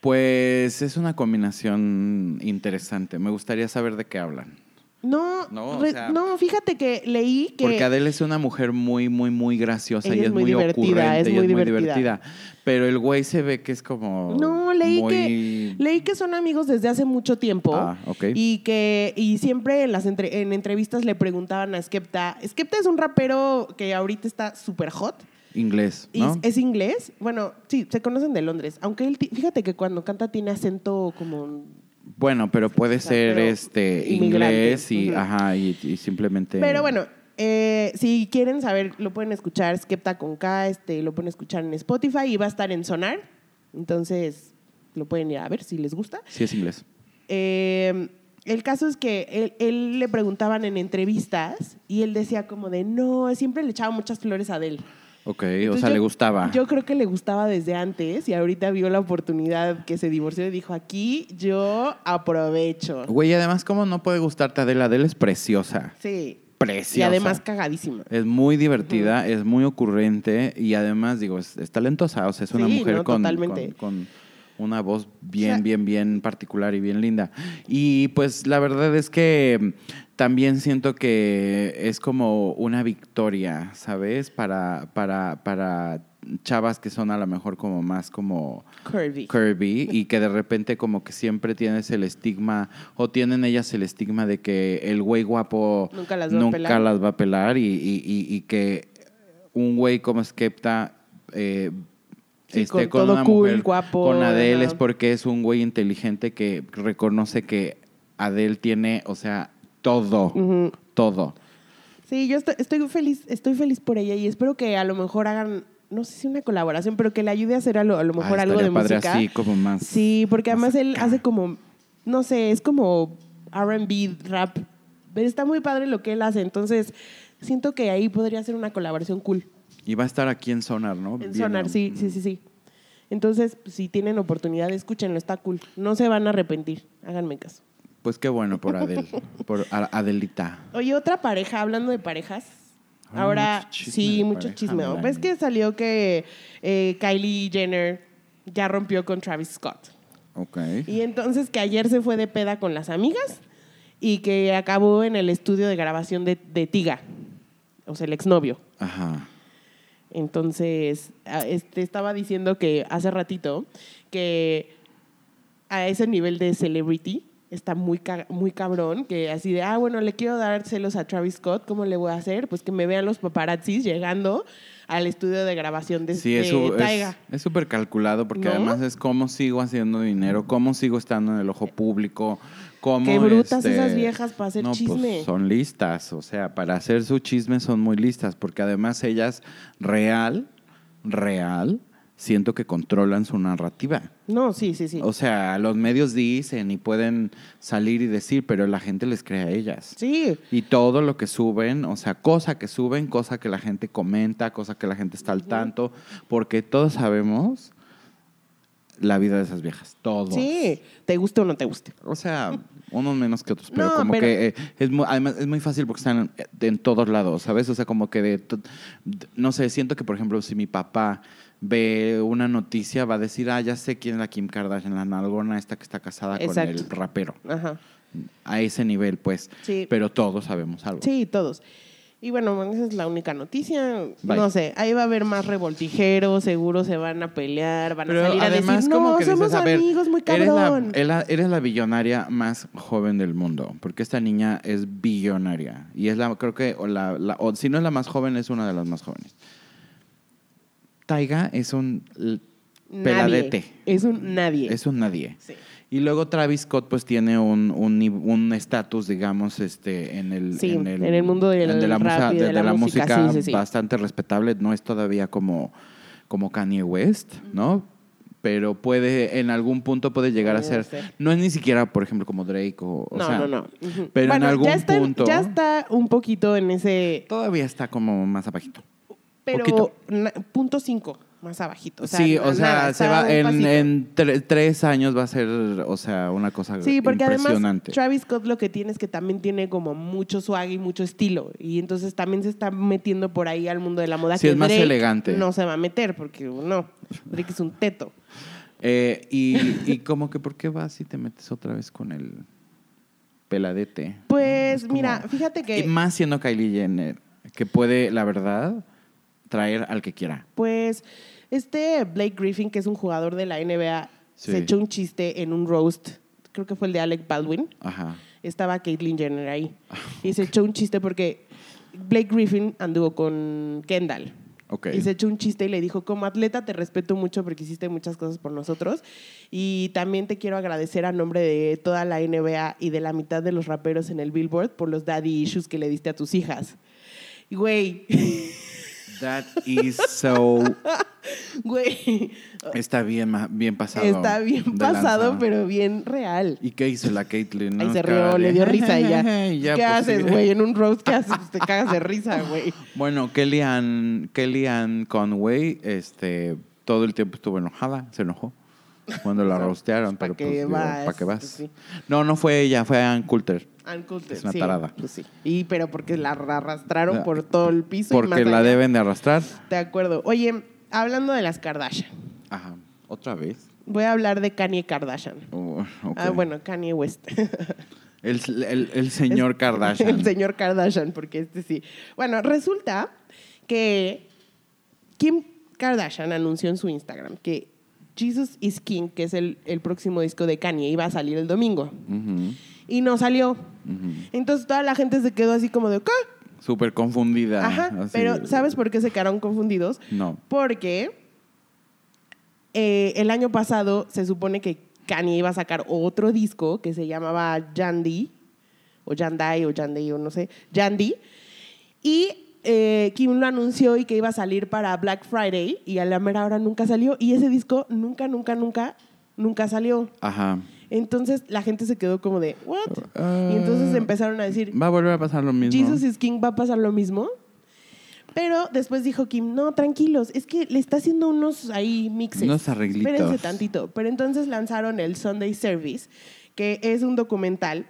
[SPEAKER 3] Pues es una combinación interesante. Me gustaría saber de qué hablan.
[SPEAKER 2] No,
[SPEAKER 3] No, o
[SPEAKER 2] re-
[SPEAKER 3] sea-
[SPEAKER 2] no, fíjate que leí que...
[SPEAKER 3] Porque Adele es una mujer muy, muy, muy graciosa y
[SPEAKER 2] es muy divertida,
[SPEAKER 3] ocurrente
[SPEAKER 2] es
[SPEAKER 3] y
[SPEAKER 2] muy
[SPEAKER 3] es muy
[SPEAKER 2] divertida.
[SPEAKER 3] Pero el güey se ve que es como.
[SPEAKER 2] No, leí
[SPEAKER 3] muy...
[SPEAKER 2] que leí que son amigos desde hace mucho tiempo
[SPEAKER 3] Ah, ok.
[SPEAKER 2] y que y siempre en las entre- en entrevistas le preguntaban a Skepta. Skepta es un rapero que ahorita está súper hot.
[SPEAKER 3] Inglés, ¿no?
[SPEAKER 2] es, es inglés. Bueno, sí, se conocen de Londres. Aunque él, fíjate que cuando canta tiene acento como
[SPEAKER 3] Bueno, pero puede
[SPEAKER 2] sea,
[SPEAKER 3] ser
[SPEAKER 2] pero
[SPEAKER 3] este inglés y, ajá, y, y simplemente.
[SPEAKER 2] Pero bueno, eh, si quieren saber, lo pueden escuchar Skepta con K, este, lo pueden escuchar en Spotify y va a estar en Sonar. Entonces, lo pueden ir a ver si les gusta.
[SPEAKER 3] Sí, es inglés.
[SPEAKER 2] Eh, el caso es que él, él le preguntaban en entrevistas y él decía como de, no, siempre le echaba muchas flores a Adele.
[SPEAKER 3] Ok, o sea,
[SPEAKER 2] yo-
[SPEAKER 3] le gustaba.
[SPEAKER 2] Yo creo que le gustaba desde antes y ahorita vio la oportunidad que se divorció y dijo, aquí yo aprovecho.
[SPEAKER 3] Güey, además, ¿cómo no puede gustarte Adele? Adele es preciosa.
[SPEAKER 2] Sí.
[SPEAKER 3] Preciosa.
[SPEAKER 2] Y además cagadísima.
[SPEAKER 3] Es muy divertida, es muy ocurrente y además, digo, es, es talentosa. O sea, es una
[SPEAKER 2] Sí,
[SPEAKER 3] mujer
[SPEAKER 2] no,
[SPEAKER 3] con, con- con una voz bien,
[SPEAKER 2] O sea-
[SPEAKER 3] bien, bien particular y bien linda. Y pues la verdad es que también siento que es como una victoria, ¿sabes? Para, para, para chavas que son a lo mejor como más como
[SPEAKER 2] Curvy.
[SPEAKER 3] curvy y que de repente como que siempre tienes el estigma o tienen ellas el estigma de que el güey guapo
[SPEAKER 2] Nunca las va a pelar.
[SPEAKER 3] las va a pelar y, y- y- y que un güey como Skepta eh,
[SPEAKER 2] Sí,
[SPEAKER 3] esté
[SPEAKER 2] con
[SPEAKER 3] con,
[SPEAKER 2] todo
[SPEAKER 3] una
[SPEAKER 2] cool,
[SPEAKER 3] mujer
[SPEAKER 2] guapo,
[SPEAKER 3] con Adele es porque es un güey inteligente que reconoce que Adele tiene, o sea, todo, todo.
[SPEAKER 2] Sí, yo estoy, estoy feliz, estoy feliz por ella y espero que a lo mejor hagan, no sé si una colaboración, pero que le ayude a hacer a lo, a lo mejor
[SPEAKER 3] Ah,
[SPEAKER 2] algo de
[SPEAKER 3] padre
[SPEAKER 2] música.
[SPEAKER 3] así, como más.
[SPEAKER 2] Sí, porque
[SPEAKER 3] más
[SPEAKER 2] además él
[SPEAKER 3] acá.
[SPEAKER 2] hace como, no sé, es como R&B, rap. Pero está muy padre lo que él hace, entonces siento que ahí podría ser una colaboración cool.
[SPEAKER 3] Y va a estar aquí en Sonar, ¿no?
[SPEAKER 2] En
[SPEAKER 3] Bien,
[SPEAKER 2] Sonar, sí, sí, sí, sí. Entonces, si tienen oportunidad, escúchenlo, está cool. No se van a arrepentir, háganme caso.
[SPEAKER 3] Pues qué bueno por Adele, por Adelita.
[SPEAKER 2] Oye, otra pareja, hablando de parejas.
[SPEAKER 3] Ah,
[SPEAKER 2] ahora,
[SPEAKER 3] mucho chisme
[SPEAKER 2] sí, mucho chisme. ¿Ves que salió que eh, Kylie Jenner ya rompió con Travis Scott?
[SPEAKER 3] Ok.
[SPEAKER 2] Y entonces que ayer se fue de peda con las amigas y que acabó en el estudio de grabación de, de Tiga, o sea, el exnovio.
[SPEAKER 3] Ajá.
[SPEAKER 2] Entonces, este, estaba diciendo que hace ratito que a ese nivel de celebrity está muy, ca- muy cabrón, que así de, ah, bueno, le quiero dar celos a Travis Scott, ¿cómo le voy a hacer? Pues que me vean los paparazzis llegando al estudio de grabación de,
[SPEAKER 3] Sí,
[SPEAKER 2] de
[SPEAKER 3] es su- es
[SPEAKER 2] Taiga.
[SPEAKER 3] es súper calculado porque
[SPEAKER 2] ¿No?
[SPEAKER 3] además es cómo sigo haciendo dinero, cómo sigo estando en el ojo público, cómo...
[SPEAKER 2] Qué brutas
[SPEAKER 3] este,
[SPEAKER 2] esas viejas para hacer
[SPEAKER 3] no,
[SPEAKER 2] chisme.
[SPEAKER 3] Pues son listas, o sea, para hacer su chisme son muy listas porque además ellas real, real, siento que controlan su narrativa.
[SPEAKER 2] No, sí, sí, sí.
[SPEAKER 3] O sea, los medios dicen y pueden salir y decir, pero la gente les cree a ellas.
[SPEAKER 2] sí,
[SPEAKER 3] Y todo lo que suben, o sea, cosa que suben, cosa que la gente comenta, cosa que la gente está al tanto, porque todos sabemos la vida de esas viejas. Todos.
[SPEAKER 2] Sí, te guste o no te guste.
[SPEAKER 3] O sea, unos menos que otros, pero
[SPEAKER 2] No,
[SPEAKER 3] como
[SPEAKER 2] pero-
[SPEAKER 3] que eh, es muy, además es muy fácil porque están en, en todos lados, ¿sabes? O sea, como que de, to- de- no sé, siento que por ejemplo si mi papá ve una noticia va a decir, ah, ya sé quién es la Kim Kardashian, la nalgona esta que está casada
[SPEAKER 2] Exacto.
[SPEAKER 3] con el rapero.
[SPEAKER 2] Ajá.
[SPEAKER 3] A ese nivel, pues.
[SPEAKER 2] Sí.
[SPEAKER 3] Pero todos sabemos algo.
[SPEAKER 2] Sí, todos. Y bueno, esa es la única noticia.
[SPEAKER 3] Bye.
[SPEAKER 2] No sé, ahí va a haber más revoltijeros, seguro se van a pelear, van a
[SPEAKER 3] Pero
[SPEAKER 2] salir a
[SPEAKER 3] además,
[SPEAKER 2] decir,
[SPEAKER 3] como
[SPEAKER 2] no,
[SPEAKER 3] que
[SPEAKER 2] somos
[SPEAKER 3] dices, a ver,
[SPEAKER 2] amigos, muy cabrón.
[SPEAKER 3] eres la- eres la billonaria más joven del mundo, porque esta niña es billonaria. Y es la, creo que, o, la, la- o si no es la más joven, es una de las más jóvenes. Taiga es un peladete.
[SPEAKER 2] Es un nadie.
[SPEAKER 3] Es un nadie.
[SPEAKER 2] Sí.
[SPEAKER 3] Y luego Travis Scott pues tiene un un ni- un estatus, digamos, este en el
[SPEAKER 2] Sí, en el mundo del
[SPEAKER 3] de la,
[SPEAKER 2] rap y de la música, sí,
[SPEAKER 3] bastante respetable, no es todavía como como Kanye West, ¿no? Pero puede en algún punto puede llegar a ser
[SPEAKER 2] ser.
[SPEAKER 3] no es ni siquiera, por ejemplo, como Drake o, o
[SPEAKER 2] no,
[SPEAKER 3] sea,
[SPEAKER 2] no, no.
[SPEAKER 3] Pero en algún
[SPEAKER 2] ya está,
[SPEAKER 3] punto-
[SPEAKER 2] Ya está un poquito en ese...
[SPEAKER 3] todavía está como más abajito.
[SPEAKER 2] Pero na- punto cinco, más abajito. O sea,
[SPEAKER 3] sí, o sea,
[SPEAKER 2] nada,
[SPEAKER 3] se va en, en tre- tres años va a ser, o sea, una cosa
[SPEAKER 2] Sí, porque además
[SPEAKER 3] impresionante.
[SPEAKER 2] Travis Scott lo que tiene es que también tiene como mucho swag y mucho estilo. Y entonces también se está metiendo por ahí al mundo de la moda.
[SPEAKER 3] Sí,
[SPEAKER 2] que
[SPEAKER 3] es más
[SPEAKER 2] Drake
[SPEAKER 3] elegante.
[SPEAKER 2] No se va a meter porque no, Drake es un teto.
[SPEAKER 3] Eh, y, y como que, ¿por qué vas y te metes otra vez con el peladete?
[SPEAKER 2] Pues
[SPEAKER 3] como-
[SPEAKER 2] mira, fíjate que
[SPEAKER 3] Y más siendo Kylie Jenner, que puede, la verdad, traer al que quiera.
[SPEAKER 2] pues este Blake Griffin, que es un jugador de la NBA,
[SPEAKER 3] Sí.
[SPEAKER 2] se echó un chiste en un roast. Creo que fue el de Alec Baldwin.
[SPEAKER 3] Ajá.
[SPEAKER 2] estaba Caitlyn Jenner ahí. Y se echó un chiste porque Blake Griffin anduvo con Kendall.
[SPEAKER 3] Ok.
[SPEAKER 2] Y se echó un chiste y le dijo, como atleta te respeto mucho porque hiciste muchas cosas por nosotros. Y también te quiero agradecer a nombre de toda la NBA y de la mitad de los raperos en el Billboard por los daddy issues que le diste a tus hijas. Y güey,
[SPEAKER 3] That is so...
[SPEAKER 2] güey,
[SPEAKER 3] Está bien, bien pasado.
[SPEAKER 2] está bien pasado,
[SPEAKER 3] lanza.
[SPEAKER 2] pero bien real.
[SPEAKER 3] ¿Y qué hizo la Caitlyn?
[SPEAKER 2] Ahí
[SPEAKER 3] no?
[SPEAKER 2] se rió, le dio risa y ya. ¿Qué
[SPEAKER 3] pues,
[SPEAKER 2] haces, güey? En un roast, ¿qué haces? Te cagas de risa, güey.
[SPEAKER 3] Bueno, Kellyanne, Kellyanne Conway, este, todo el tiempo estuvo enojada, se enojó cuando la rostearon,
[SPEAKER 2] pues,
[SPEAKER 3] pero
[SPEAKER 2] ¿pa' qué
[SPEAKER 3] pues, digo,
[SPEAKER 2] vas?
[SPEAKER 3] ¿para qué vas?
[SPEAKER 2] Pues, sí.
[SPEAKER 3] No, no fue ella, fue Ann Coulter.
[SPEAKER 2] Ann Coulter,
[SPEAKER 3] Es una
[SPEAKER 2] sí,
[SPEAKER 3] tarada.
[SPEAKER 2] pues sí. Y pero porque la arrastraron por todo el piso. y
[SPEAKER 3] Porque
[SPEAKER 2] más
[SPEAKER 3] la
[SPEAKER 2] allá.
[SPEAKER 3] deben de arrastrar.
[SPEAKER 2] De acuerdo. Oye, hablando de las Kardashian,
[SPEAKER 3] Ajá. ¿Otra vez?
[SPEAKER 2] voy a hablar de Kanye Kardashian.
[SPEAKER 3] Oh.
[SPEAKER 2] Ah, bueno, Kanye West.
[SPEAKER 3] El, el- el señor Kardashian.
[SPEAKER 2] El señor Kardashian, porque este sí. Bueno, resulta que Kim Kardashian anunció en su Instagram que Jesus is King, que es el, el próximo disco de Kanye, iba a salir el domingo.
[SPEAKER 3] Ujú,
[SPEAKER 2] Y no salió. Entonces toda la gente se quedó así como de, ¿qué?
[SPEAKER 3] Súper confundida.
[SPEAKER 2] Ajá,
[SPEAKER 3] así.
[SPEAKER 2] pero ¿sabes por qué se quedaron confundidos?
[SPEAKER 3] No.
[SPEAKER 2] Porque eh, el año pasado se supone que Kanye iba a sacar otro disco que se llamaba Yandy, o Yandai, o Yandy, o no sé, Yandy. Y eh, Kim lo anunció y que iba a salir para Black Friday y a la mera hora nunca salió. Y ese disco nunca, nunca, nunca, nunca salió.
[SPEAKER 3] Ajá.
[SPEAKER 2] Entonces la gente se quedó como de, ¿what?
[SPEAKER 3] Ah.
[SPEAKER 2] y entonces empezaron a decir,
[SPEAKER 3] Va a volver a pasar lo mismo.
[SPEAKER 2] Jesus is King va a pasar lo mismo. Pero después dijo Kim, no, tranquilos, es que le está haciendo unos ahí mixes.
[SPEAKER 3] Unos arreglitos.
[SPEAKER 2] Espérense tantito. Pero entonces lanzaron el Sunday Service, que es un documental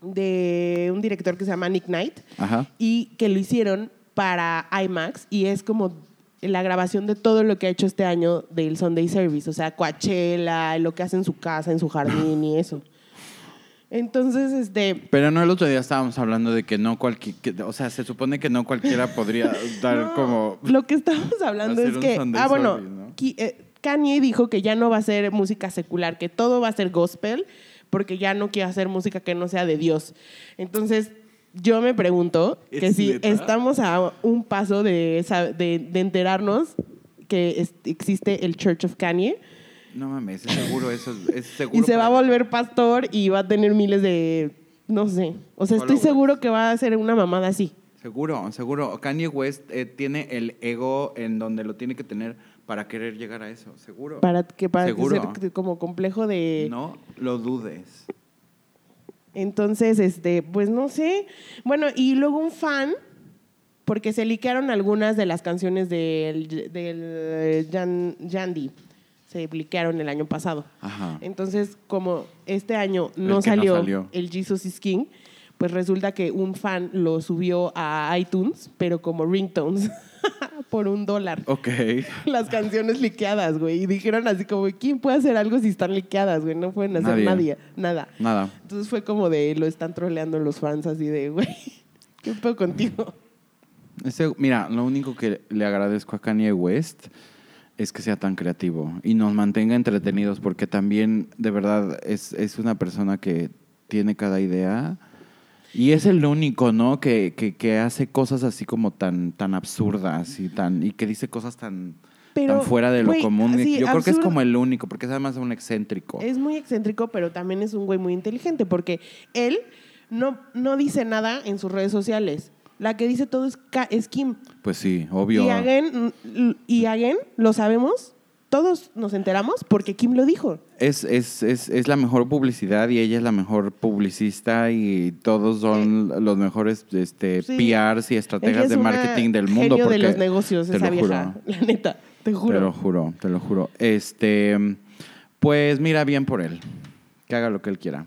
[SPEAKER 2] de un director que se llama Nick Knight
[SPEAKER 3] Ajá.
[SPEAKER 2] y que lo hicieron para IMAX y es como la grabación de todo lo que ha hecho este año del Sunday Service, o sea, Coachella, lo que hace en su casa, en su jardín y eso. Entonces, este,
[SPEAKER 3] Pero no, el otro día estábamos hablando de que no cualquiera, o sea, se supone que no cualquiera podría dar
[SPEAKER 2] No,
[SPEAKER 3] como...
[SPEAKER 2] Lo que estamos hablando es que.
[SPEAKER 3] Sunday
[SPEAKER 2] Ah, bueno.
[SPEAKER 3] service, ¿no?
[SPEAKER 2] Ki- eh, Kanye dijo que ya no va a ser música secular, que todo va a ser gospel, porque ya no quiere hacer música que no sea de Dios. Entonces, yo me pregunto que
[SPEAKER 3] ¿Es
[SPEAKER 2] si
[SPEAKER 3] neta?
[SPEAKER 2] estamos a un paso de, de, de enterarnos que es- existe el Church of Kanye
[SPEAKER 3] No mames, es seguro eso, es seguro.
[SPEAKER 2] y se va a volver pastor y va a tener miles de. No sé. O sea, estoy seguro que va a ser una mamada así.
[SPEAKER 3] Seguro, seguro. Kanye West eh, tiene el ego en donde lo tiene que tener para querer llegar a eso, seguro.
[SPEAKER 2] Para que para
[SPEAKER 3] Seguro.
[SPEAKER 2] ser como complejo de.
[SPEAKER 3] No lo dudes.
[SPEAKER 2] Entonces, este, pues no sé. Bueno, y luego un fan, porque se liquearon algunas de las canciones del, del Yan- Yandy. se bliquearon el año pasado.
[SPEAKER 3] Ajá.
[SPEAKER 2] Entonces, como este año no salió. el Jesus is King, pues resulta que un fan lo subió a iTunes, pero como ringtones, por un dólar.
[SPEAKER 3] Ok.
[SPEAKER 2] Las canciones liqueadas, güey. Y dijeron así como, ¿quién puede hacer algo si están liqueadas, güey? No pueden hacer
[SPEAKER 3] Nadie.
[SPEAKER 2] nadie, nada.
[SPEAKER 3] Nada.
[SPEAKER 2] Entonces fue como de, lo están troleando los fans así de, güey, ¿qué pedo contigo?
[SPEAKER 3] Mira, lo único que le agradezco a Kanye West es que sea tan creativo y nos mantenga entretenidos porque también, de verdad, es, es una persona que tiene cada idea y es el único, ¿no? Que, que, que hace cosas así como tan, tan absurdas y, tan, y que dice cosas tan,
[SPEAKER 2] Pero,
[SPEAKER 3] tan fuera de lo común.
[SPEAKER 2] sí,
[SPEAKER 3] Yo creo que es como el único porque es además un excéntrico.
[SPEAKER 2] Es muy excéntrico, pero también es un güey muy inteligente porque él no, no dice nada en sus redes sociales. La que dice todo es, Ka- es Kim.
[SPEAKER 3] Pues sí, obvio.
[SPEAKER 2] Y again, mm, y again, lo sabemos, todos nos enteramos porque Kim lo dijo.
[SPEAKER 3] Es, es, es, es la mejor publicidad y ella es la mejor publicista y todos son los mejores este,
[SPEAKER 2] Sí.
[SPEAKER 3] PRs y estrategas
[SPEAKER 2] es
[SPEAKER 3] de marketing del mundo.
[SPEAKER 2] genio de
[SPEAKER 3] porque-
[SPEAKER 2] los negocios,
[SPEAKER 3] te
[SPEAKER 2] esa
[SPEAKER 3] lo
[SPEAKER 2] vieja.
[SPEAKER 3] juro.
[SPEAKER 2] La neta, te juro.
[SPEAKER 3] Te lo juro, te lo juro. Este, pues mira bien por él. Que haga lo que él quiera.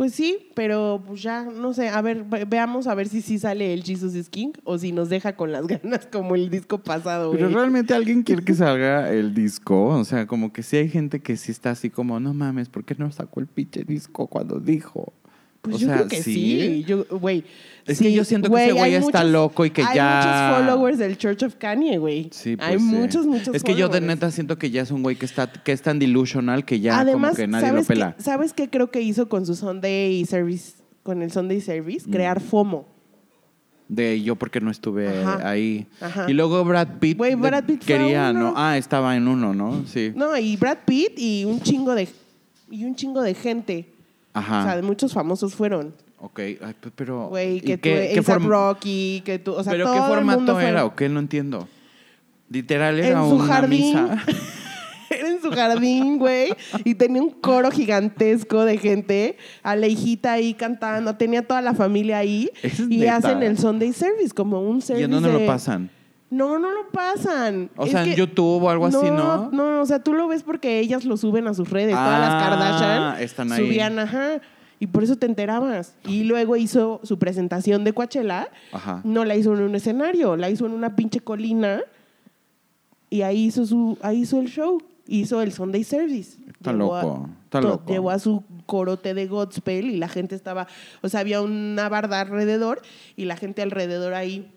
[SPEAKER 2] Pues sí, pero pues ya, no sé, a ver, ve- veamos a ver si sí sale el Jesus is King o si nos deja con las ganas como el disco pasado,
[SPEAKER 3] Pero
[SPEAKER 2] güey.
[SPEAKER 3] realmente alguien quiere que salga el disco. O sea, como que sí hay gente que sí está así como, no mames, ¿por qué no sacó el pinche disco cuando dijo?
[SPEAKER 2] Pues
[SPEAKER 3] o
[SPEAKER 2] yo
[SPEAKER 3] sea,
[SPEAKER 2] creo que sí. Yo, güey.
[SPEAKER 3] Es
[SPEAKER 2] sí,
[SPEAKER 3] que yo siento que ese güey
[SPEAKER 2] hay
[SPEAKER 3] está
[SPEAKER 2] muchos-
[SPEAKER 3] loco y que
[SPEAKER 2] hay
[SPEAKER 3] ya-
[SPEAKER 2] muchos followers del Church of Kanye, güey.
[SPEAKER 3] Sí, pues
[SPEAKER 2] hay
[SPEAKER 3] sí.
[SPEAKER 2] muchos, muchos
[SPEAKER 3] Es que yo de neta siento que ya es un güey que está que es tan delusional que ya
[SPEAKER 2] Además,
[SPEAKER 3] como que nadie lo
[SPEAKER 2] ¿sabes,
[SPEAKER 3] pela.
[SPEAKER 2] qué, ¿sabes qué creo que hizo con su Sunday Service, con el Sunday Service?
[SPEAKER 3] Mm.
[SPEAKER 2] Crear FOMO.
[SPEAKER 3] De yo porque no estuve
[SPEAKER 2] Ajá.
[SPEAKER 3] ahí.
[SPEAKER 2] Ajá.
[SPEAKER 3] Y luego Brad Pitt, de-
[SPEAKER 2] Brad Pitt
[SPEAKER 3] quería. ¿no? Ah, estaba en uno, ¿no? Sí.
[SPEAKER 2] No, y Brad Pitt y un chingo de y un chingo de gente.
[SPEAKER 3] Ajá.
[SPEAKER 2] O sea, de muchos famosos fueron.
[SPEAKER 3] Ok, Ay, pero
[SPEAKER 2] Güey,
[SPEAKER 3] ¿y
[SPEAKER 2] que tú,
[SPEAKER 3] qué, form-
[SPEAKER 2] Rocky, que tú, o sea,
[SPEAKER 3] pero
[SPEAKER 2] todo
[SPEAKER 3] qué formato
[SPEAKER 2] fue.
[SPEAKER 3] era o qué no entiendo. Literal
[SPEAKER 2] En
[SPEAKER 3] era
[SPEAKER 2] su
[SPEAKER 3] una
[SPEAKER 2] jardín.
[SPEAKER 3] misa.
[SPEAKER 2] Era en su jardín, güey, y tenía un coro gigantesco de gente, a la hijita ahí cantando, tenía toda la familia ahí
[SPEAKER 3] ¿Es
[SPEAKER 2] y
[SPEAKER 3] neta?
[SPEAKER 2] hacen el Sunday Service como un
[SPEAKER 3] ¿Y
[SPEAKER 2] service.
[SPEAKER 3] en dónde
[SPEAKER 2] de-
[SPEAKER 3] lo pasan?
[SPEAKER 2] No, no lo pasan.
[SPEAKER 3] O
[SPEAKER 2] Es
[SPEAKER 3] sea, en YouTube o algo así, ¿no?
[SPEAKER 2] No, o sea, tú lo ves porque ellas lo suben a sus redes. Todas las
[SPEAKER 3] Ah,
[SPEAKER 2] Kardashian
[SPEAKER 3] están ahí.
[SPEAKER 2] subían, ajá. Y por eso te enterabas. Y luego hizo su presentación de Coachella.
[SPEAKER 3] Ajá.
[SPEAKER 2] No la hizo en un escenario, la hizo en una pinche colina. Y ahí hizo, su, ahí hizo el show. Hizo el Sunday Service.
[SPEAKER 3] Está
[SPEAKER 2] Llevó a-
[SPEAKER 3] loco, está
[SPEAKER 2] to-
[SPEAKER 3] loco.
[SPEAKER 2] Llevó a su corote de Godspell y la gente estaba... O sea, había una barda alrededor y la gente alrededor ahí...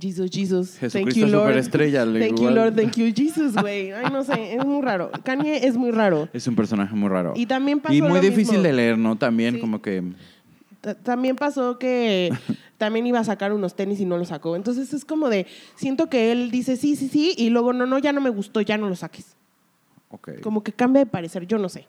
[SPEAKER 2] Jesus, Jesus. Thank
[SPEAKER 3] Jesucristo
[SPEAKER 2] you, Lord.
[SPEAKER 3] superestrella,
[SPEAKER 2] Thank you. Lord. Thank you, Jesus, güey. Ay, no sé, es muy raro. Kanye es muy raro.
[SPEAKER 3] Es un personaje muy raro.
[SPEAKER 2] Y también pasó
[SPEAKER 3] Y muy
[SPEAKER 2] lo
[SPEAKER 3] difícil
[SPEAKER 2] mismo.
[SPEAKER 3] de leer, ¿no? También
[SPEAKER 2] Sí.
[SPEAKER 3] como que
[SPEAKER 2] Ta- También pasó que también iba a sacar unos tenis y no los sacó. Entonces es como de, siento que él dice sí, sí, sí, y luego no, no, ya no me gustó, ya no lo saques.
[SPEAKER 3] ok.
[SPEAKER 2] Como que cambia de parecer, yo no sé.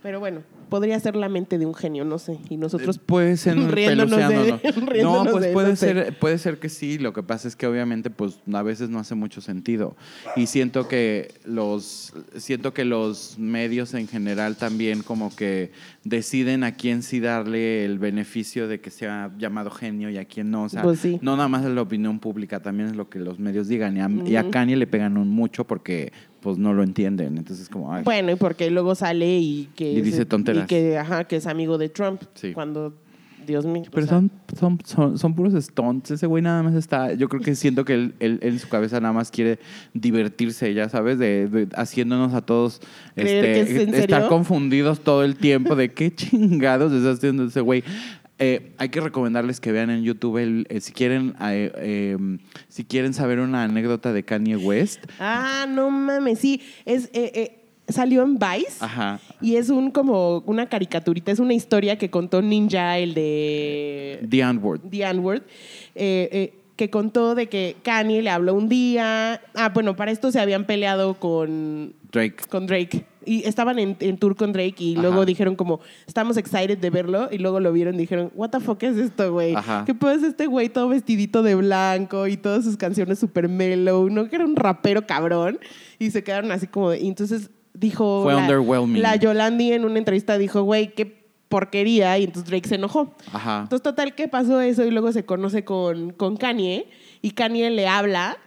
[SPEAKER 2] Pero bueno, podría ser la mente de un genio, no sé. Y nosotros
[SPEAKER 3] Puede ser
[SPEAKER 2] riéndonos de- riéndonos
[SPEAKER 3] No, pues
[SPEAKER 2] de
[SPEAKER 3] puede ser, puede ser que sí. Lo que pasa es que obviamente, pues, a veces no hace mucho sentido. Y siento que los, siento que los medios en general también como que deciden a quién sí darle el beneficio de que sea llamado genio y a quién no. O sea,
[SPEAKER 2] Pues sí.
[SPEAKER 3] no nada más es la opinión pública, también es lo que los medios digan. Y a, y a
[SPEAKER 2] Ujú.
[SPEAKER 3] Kanye le pegan un mucho porque, pues, no lo entienden. Entonces, como, ay,
[SPEAKER 2] Bueno, y porque luego sale y que...
[SPEAKER 3] Y dice tonteras.
[SPEAKER 2] Y que, ajá, que es amigo de Trump.
[SPEAKER 3] Sí.
[SPEAKER 2] Cuando, Dios mío.
[SPEAKER 3] Pero son, son, son, son puros stunts. Ese güey nada más está. Yo creo que siento que él, él- él en su cabeza nada más quiere divertirse, ya sabes, de, de- haciéndonos a todos
[SPEAKER 2] ¿Creer
[SPEAKER 3] este,
[SPEAKER 2] es
[SPEAKER 3] estar confundidos todo el tiempo de qué chingados está haciendo ese güey. Eh, hay que recomendarles que vean en YouTube el, eh, si quieren eh, eh, si quieren saber una anécdota de Kanye West.
[SPEAKER 2] Ah, no mames, sí. Es, salió en Vice.
[SPEAKER 3] Ajá.
[SPEAKER 2] Y es un como una caricaturita, es una historia que contó Ninja, el de
[SPEAKER 3] The Antwoord.
[SPEAKER 2] The N-Word, eh, eh, que contó de que Kanye le habló un día. Ah, bueno, para esto se habían peleado con,
[SPEAKER 3] Drake.
[SPEAKER 2] con Drake. Y estaban en, en tour con Drake y
[SPEAKER 3] Ajá.
[SPEAKER 2] luego dijeron como, estamos excited de verlo. Y luego lo vieron y dijeron, what the fuck es esto, güey? ¿Qué puede ser este güey todo vestidito de blanco y todas sus canciones super mellow? ¿No? Que era un rapero cabrón. Y se quedaron así como de... Y entonces dijo...
[SPEAKER 3] Fue
[SPEAKER 2] la,
[SPEAKER 3] underwhelming.
[SPEAKER 2] La Yolandi en una entrevista dijo, güey, qué porquería. Y entonces Drake se enojó.
[SPEAKER 3] Ajá.
[SPEAKER 2] Entonces, total, que pasó eso? Y luego se conoce con, con Kanye y Kanye le habla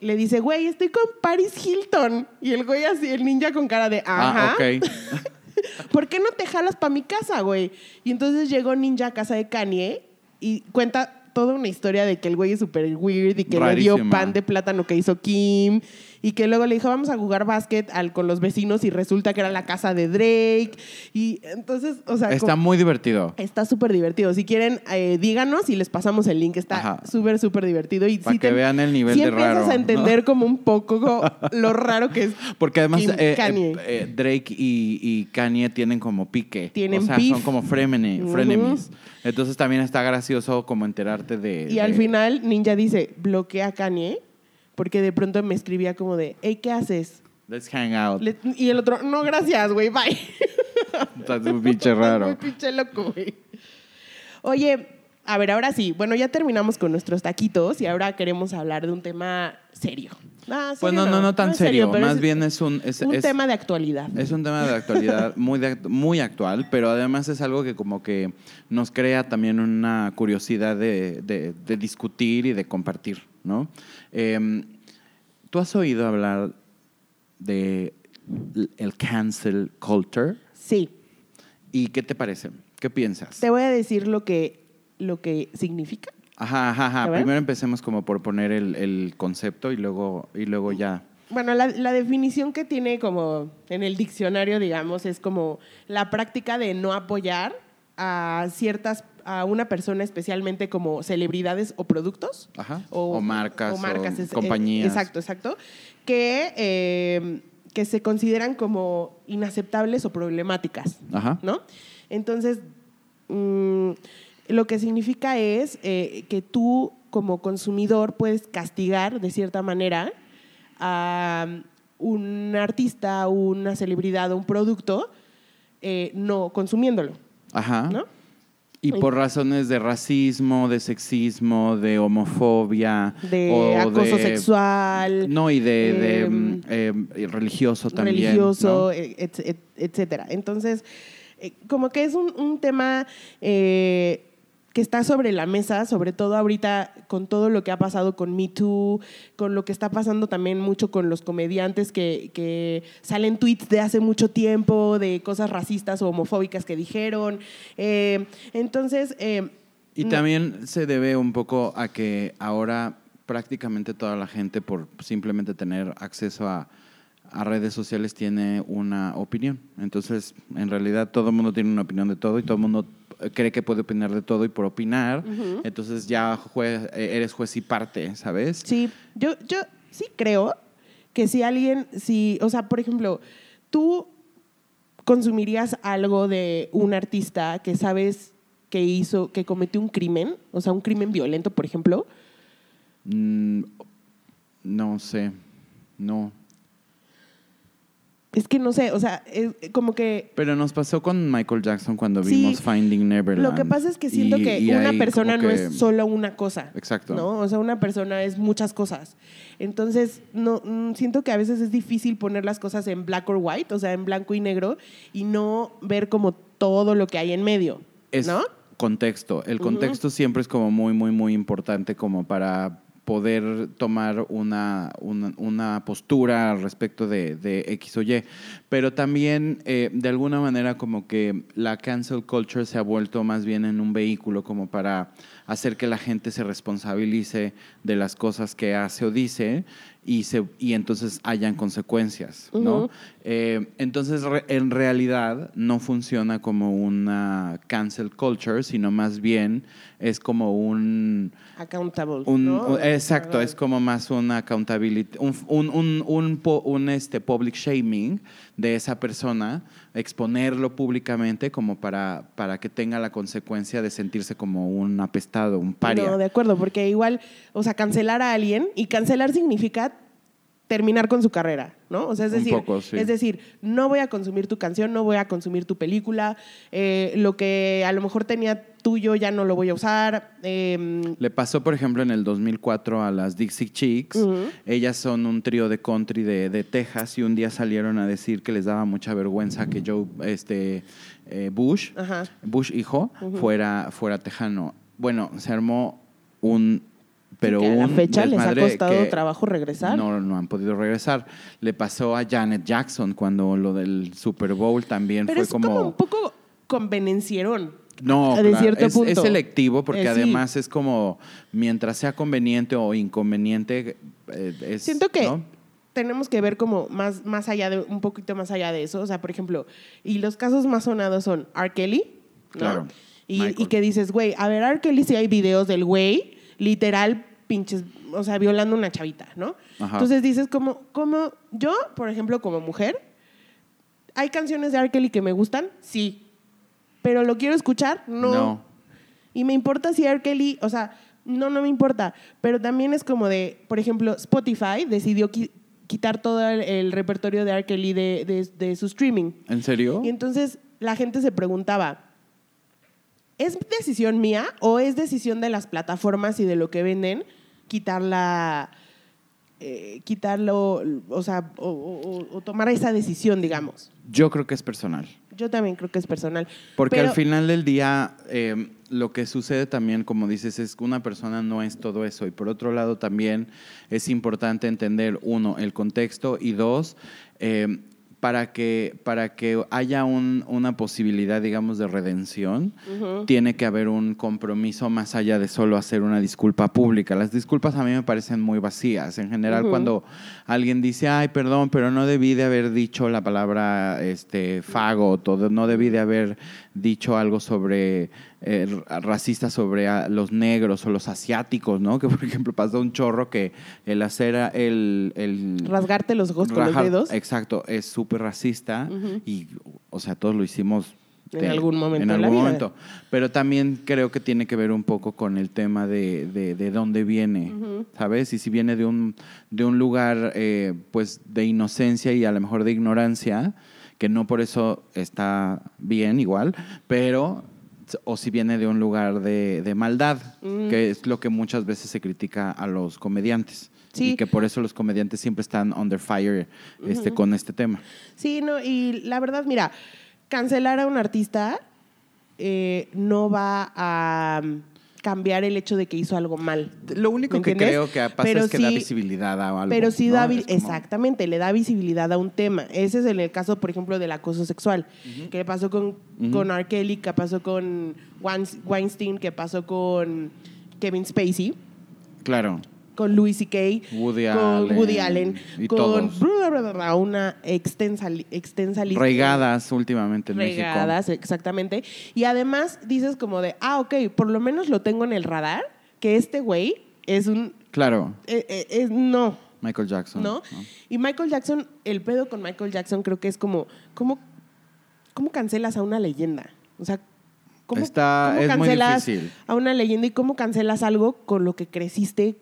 [SPEAKER 2] le dice, güey, estoy con Paris Hilton. Y el güey así, el ninja con cara de, ajá.
[SPEAKER 3] Ah, ok.
[SPEAKER 2] ¿Por qué no te jalas para mi casa, güey? Y entonces llegó Ninja a casa de Kanye y cuenta toda una historia de que el güey es súper weird y que le dio pan de plátano que hizo Kim y que luego le dijo vamos a jugar básquet al, con los vecinos y resulta que era la casa de Drake y entonces, o sea,
[SPEAKER 3] Está
[SPEAKER 2] como-
[SPEAKER 3] muy divertido.
[SPEAKER 2] está súper divertido. Si quieren, eh, díganos y les pasamos el link. Está súper, súper divertido. Y
[SPEAKER 3] Pa'
[SPEAKER 2] sí
[SPEAKER 3] que
[SPEAKER 2] te-
[SPEAKER 3] vean el nivel
[SPEAKER 2] sí
[SPEAKER 3] de
[SPEAKER 2] empiezas
[SPEAKER 3] raro,
[SPEAKER 2] a entender
[SPEAKER 3] ¿no?
[SPEAKER 2] como un poco co- lo raro que es.
[SPEAKER 3] Porque además eh, eh, Drake y, y Kanye tienen como pique.
[SPEAKER 2] Tienen
[SPEAKER 3] o sea,
[SPEAKER 2] beef.
[SPEAKER 3] son como
[SPEAKER 2] Ujú.
[SPEAKER 3] frenemies. Entonces también está gracioso como enterarte de...
[SPEAKER 2] Y al final Ninja dice, bloquea a Kanye, porque de pronto me escribía como de, hey, ¿qué haces?
[SPEAKER 3] Let's hang out.
[SPEAKER 2] Y el otro, no, gracias, güey, bye.
[SPEAKER 3] Está un pinche
[SPEAKER 2] Muy
[SPEAKER 3] raro.
[SPEAKER 2] pinche loco, güey. Oye, a ver, ahora sí. Bueno, ya terminamos con nuestros taquitos y ahora queremos hablar de un tema serio. Ah,
[SPEAKER 3] Pues
[SPEAKER 2] serio
[SPEAKER 3] no, no, no tan serio.
[SPEAKER 2] pero
[SPEAKER 3] Más
[SPEAKER 2] es
[SPEAKER 3] bien es un... Es,
[SPEAKER 2] un
[SPEAKER 3] es-
[SPEAKER 2] tema de actualidad.
[SPEAKER 3] Es un tema de actualidad muy, de muy actual, pero además es algo que como que nos crea también una curiosidad de, de- de discutir y de compartir, ¿no? Eh, ¿Tú has oído hablar de el cancel culture?
[SPEAKER 2] Sí.
[SPEAKER 3] ¿Y qué te parece? ¿Qué piensas?
[SPEAKER 2] Te voy a decir lo que, lo que significa.
[SPEAKER 3] Ajá, ajá, ajá. Primero empecemos como por poner el, el concepto y luego, y luego ya.
[SPEAKER 2] Bueno, la, la definición que tiene como en el diccionario, digamos, es como la práctica de no apoyar a ciertas, a una persona especialmente como celebridades o productos.
[SPEAKER 3] Ajá. O marcas, o
[SPEAKER 2] es- eh,
[SPEAKER 3] compañías.
[SPEAKER 2] exacto, exacto. Que, eh, que se consideran como inaceptables o problemáticas.
[SPEAKER 3] Ajá.
[SPEAKER 2] ¿no? Entonces, mm, lo que significa es eh, que tú como consumidor puedes castigar de cierta manera a un artista, una celebridad o un producto eh, no consumiéndolo,
[SPEAKER 3] Ajá.
[SPEAKER 2] ¿no?
[SPEAKER 3] Y por razones de racismo, de sexismo, de homofobia.
[SPEAKER 2] De
[SPEAKER 3] o
[SPEAKER 2] acoso
[SPEAKER 3] de-
[SPEAKER 2] sexual,
[SPEAKER 3] No, y de, de,
[SPEAKER 2] em,
[SPEAKER 3] eh, religioso también.
[SPEAKER 2] religioso,
[SPEAKER 3] ¿no?
[SPEAKER 2] e- et- et- etcétera. Entonces, eh, como que es un, un tema eh, que está sobre la mesa, sobre todo ahorita con todo lo que ha pasado con Me Too, con lo que está pasando también mucho con los comediantes que, que salen tweets de hace mucho tiempo, de cosas racistas o homofóbicas que dijeron. Eh, entonces, eh,
[SPEAKER 3] Y también se debe un poco a que ahora prácticamente toda la gente, por simplemente tener acceso a, a redes sociales, tiene una opinión. Entonces, en realidad, todo el mundo tiene una opinión de todo y todo el mundo cree que puede opinar de todo y por opinar, entonces ya eh, eres juez y parte, ¿sabes?
[SPEAKER 2] Sí, yo, yo sí creo que si alguien, si, o sea, por ejemplo, tú consumirías algo de un artista que sabes que hizo, que cometió un crimen, o sea, un crimen violento, por ejemplo,
[SPEAKER 3] Mm, no sé, no.
[SPEAKER 2] Es que no sé, o sea, es como que
[SPEAKER 3] Pero nos pasó con Michael Jackson cuando
[SPEAKER 2] Sí,
[SPEAKER 3] vimos Finding Neverland.
[SPEAKER 2] Lo que pasa es que siento
[SPEAKER 3] Y-
[SPEAKER 2] que
[SPEAKER 3] y
[SPEAKER 2] una persona
[SPEAKER 3] como
[SPEAKER 2] no
[SPEAKER 3] que-
[SPEAKER 2] es solo una cosa.
[SPEAKER 3] Exacto.
[SPEAKER 2] ¿no? O sea, una persona es muchas cosas. Entonces, no, mm, siento que a veces es difícil poner las cosas en black or white, o sea, en blanco y negro, y no ver como todo lo que hay en medio.
[SPEAKER 3] es
[SPEAKER 2] ¿No?
[SPEAKER 3] contexto. El contexto siempre es como muy, muy, muy importante como para poder tomar una, una, una postura respecto de, de X o Y. Pero también, eh, de alguna manera, como que la cancel culture se ha vuelto más bien en un vehículo como para hacer que la gente se responsabilice de las cosas que hace o dice y, se, y entonces hayan consecuencias, ¿no? Eh, entonces, re- en realidad, no funciona como una cancel culture, sino más bien es como un...
[SPEAKER 2] Accountable.
[SPEAKER 3] un-
[SPEAKER 2] ¿no?
[SPEAKER 3] un- exacto, es como más una accountability, un, un, un, un un, este, public shaming de esa persona, exponerlo públicamente como para, para que tenga la consecuencia de sentirse como un apestado, un paria.
[SPEAKER 2] No, de acuerdo, porque igual, o sea, cancelar a alguien, y cancelar significa terminar con su carrera, ¿no? O sea, es decir,
[SPEAKER 3] poco, sí.
[SPEAKER 2] es decir, no voy a consumir tu canción, no voy a consumir tu película, eh, lo que a lo mejor tenía tuyo ya no lo voy a usar. eh,
[SPEAKER 3] Le pasó, por ejemplo, en el 2004 a las Dixie Chicks. Ellas son un trío de country de, de Texas y un día salieron a decir que les daba mucha vergüenza que Joe este, eh, Bush. Bush hijo, fuera, fuera tejano. Bueno, se armó un pero
[SPEAKER 2] que a la fecha les ha costado trabajo regresar.
[SPEAKER 3] No, no han podido regresar. Le pasó a Janet Jackson cuando lo del Super Bowl también
[SPEAKER 2] Pero
[SPEAKER 3] fue
[SPEAKER 2] es como...
[SPEAKER 3] como...
[SPEAKER 2] un poco convenencieron.
[SPEAKER 3] No,
[SPEAKER 2] de
[SPEAKER 3] claro,
[SPEAKER 2] cierto
[SPEAKER 3] es,
[SPEAKER 2] punto.
[SPEAKER 3] es selectivo porque
[SPEAKER 2] Eh, sí.
[SPEAKER 3] además es como mientras sea conveniente o inconveniente eh, es,
[SPEAKER 2] Siento que
[SPEAKER 3] ¿no?
[SPEAKER 2] tenemos que ver como más, más allá de, un poquito más allá de eso. O sea, por ejemplo, y los casos más sonados son R. Kelly, ¿no?
[SPEAKER 3] Claro,
[SPEAKER 2] Y, que dices, güey, a ver, R. Kelly sí hay videos del güey, literal, pinches, o sea, violando una chavita, ¿no?
[SPEAKER 3] Ajá.
[SPEAKER 2] Entonces dices, como, como, yo, por ejemplo, como mujer, ¿hay canciones de R. Kelly que me gustan? Sí. ¿Pero lo quiero escuchar? No.
[SPEAKER 3] No.
[SPEAKER 2] Y me importa si R. Kelly, o sea, no, no me importa. Pero también es como de, por ejemplo, Spotify decidió qui- quitar todo el, el repertorio de R. Kelly de, de- de su streaming.
[SPEAKER 3] ¿En serio?
[SPEAKER 2] Y entonces la gente se preguntaba, ¿es decisión mía o es decisión de las plataformas y de lo que venden quitarla, eh, quitarlo, o sea, o, o- o- o tomar esa decisión, digamos?
[SPEAKER 3] Yo creo que es personal.
[SPEAKER 2] Yo también creo que es personal.
[SPEAKER 3] Porque
[SPEAKER 2] Pero-
[SPEAKER 3] al final del día, eh, lo que sucede también, como dices, es que una persona no es todo eso. Y por otro lado, también es importante entender, uno, el contexto y dos, eh, para, que, para que haya un- una posibilidad, digamos, de redención, tiene que haber un compromiso más allá de solo hacer una disculpa pública. Las disculpas a mí me parecen muy vacías. En general, cuando alguien dice, ay, perdón, pero no debí de haber dicho la palabra este, fago, todo, no debí de haber dicho algo sobre eh, r- racista sobre a los negros o los asiáticos, ¿no? Que por ejemplo pasó un chorro que el hacer el, el
[SPEAKER 2] Rasgarte los ojos con los dedos.
[SPEAKER 3] Exacto, es súper racista y, o sea, todos lo hicimos
[SPEAKER 2] En algún momento
[SPEAKER 3] En
[SPEAKER 2] de la
[SPEAKER 3] algún
[SPEAKER 2] vida.
[SPEAKER 3] momento. Pero también creo que tiene que ver un poco con el tema de, de, de dónde viene. ¿sabes? Y si viene de un, de un lugar, eh, pues, de inocencia y a lo mejor de ignorancia, que no por eso está bien igual, pero o si viene de un lugar de, de maldad,
[SPEAKER 2] Mm.
[SPEAKER 3] que es lo que muchas veces se critica a los comediantes.
[SPEAKER 2] Sí.
[SPEAKER 3] Y que por eso los comediantes siempre están under fire este, con este tema.
[SPEAKER 2] Sí, no, y la verdad, mira, cancelar a un artista eh, no va a cambiar el hecho de que hizo algo mal.
[SPEAKER 3] Lo único
[SPEAKER 2] ¿Me
[SPEAKER 3] que
[SPEAKER 2] entiendes?
[SPEAKER 3] creo que pasa
[SPEAKER 2] Pero
[SPEAKER 3] es que da
[SPEAKER 2] sí-
[SPEAKER 3] visibilidad a algo.
[SPEAKER 2] Pero sí
[SPEAKER 3] ¿no?
[SPEAKER 2] da,
[SPEAKER 3] como-
[SPEAKER 2] exactamente, le da visibilidad a un tema. Ese es en el caso, por ejemplo, del acoso sexual, que pasó con,
[SPEAKER 3] Ujú.
[SPEAKER 2] con R. Kelly, que pasó con Weins- Weinstein, que pasó con Kevin Spacey,
[SPEAKER 3] Claro.
[SPEAKER 2] Con Louis C.K.,
[SPEAKER 3] Woody
[SPEAKER 2] con
[SPEAKER 3] Allen
[SPEAKER 2] Woody Allen,
[SPEAKER 3] y
[SPEAKER 2] con
[SPEAKER 3] todos.
[SPEAKER 2] bla, bla, bla, bla, una extensa, extensa lista.
[SPEAKER 3] Regadas últimamente en
[SPEAKER 2] regadas, exactamente. Y además dices como de, ah, ok, por lo menos lo tengo en el radar, que este güey es un...
[SPEAKER 3] México. Claro.
[SPEAKER 2] eh, eh, es- no,
[SPEAKER 3] Michael Jackson.
[SPEAKER 2] ¿no? Y Michael Jackson, el pedo con Michael Jackson creo que es como, ¿cómo, cómo cancelas a una leyenda? O sea, ¿cómo,
[SPEAKER 3] Está-
[SPEAKER 2] cómo
[SPEAKER 3] es muy
[SPEAKER 2] cancelas
[SPEAKER 3] difícil.
[SPEAKER 2] a una leyenda y cómo cancelas algo con lo que creciste,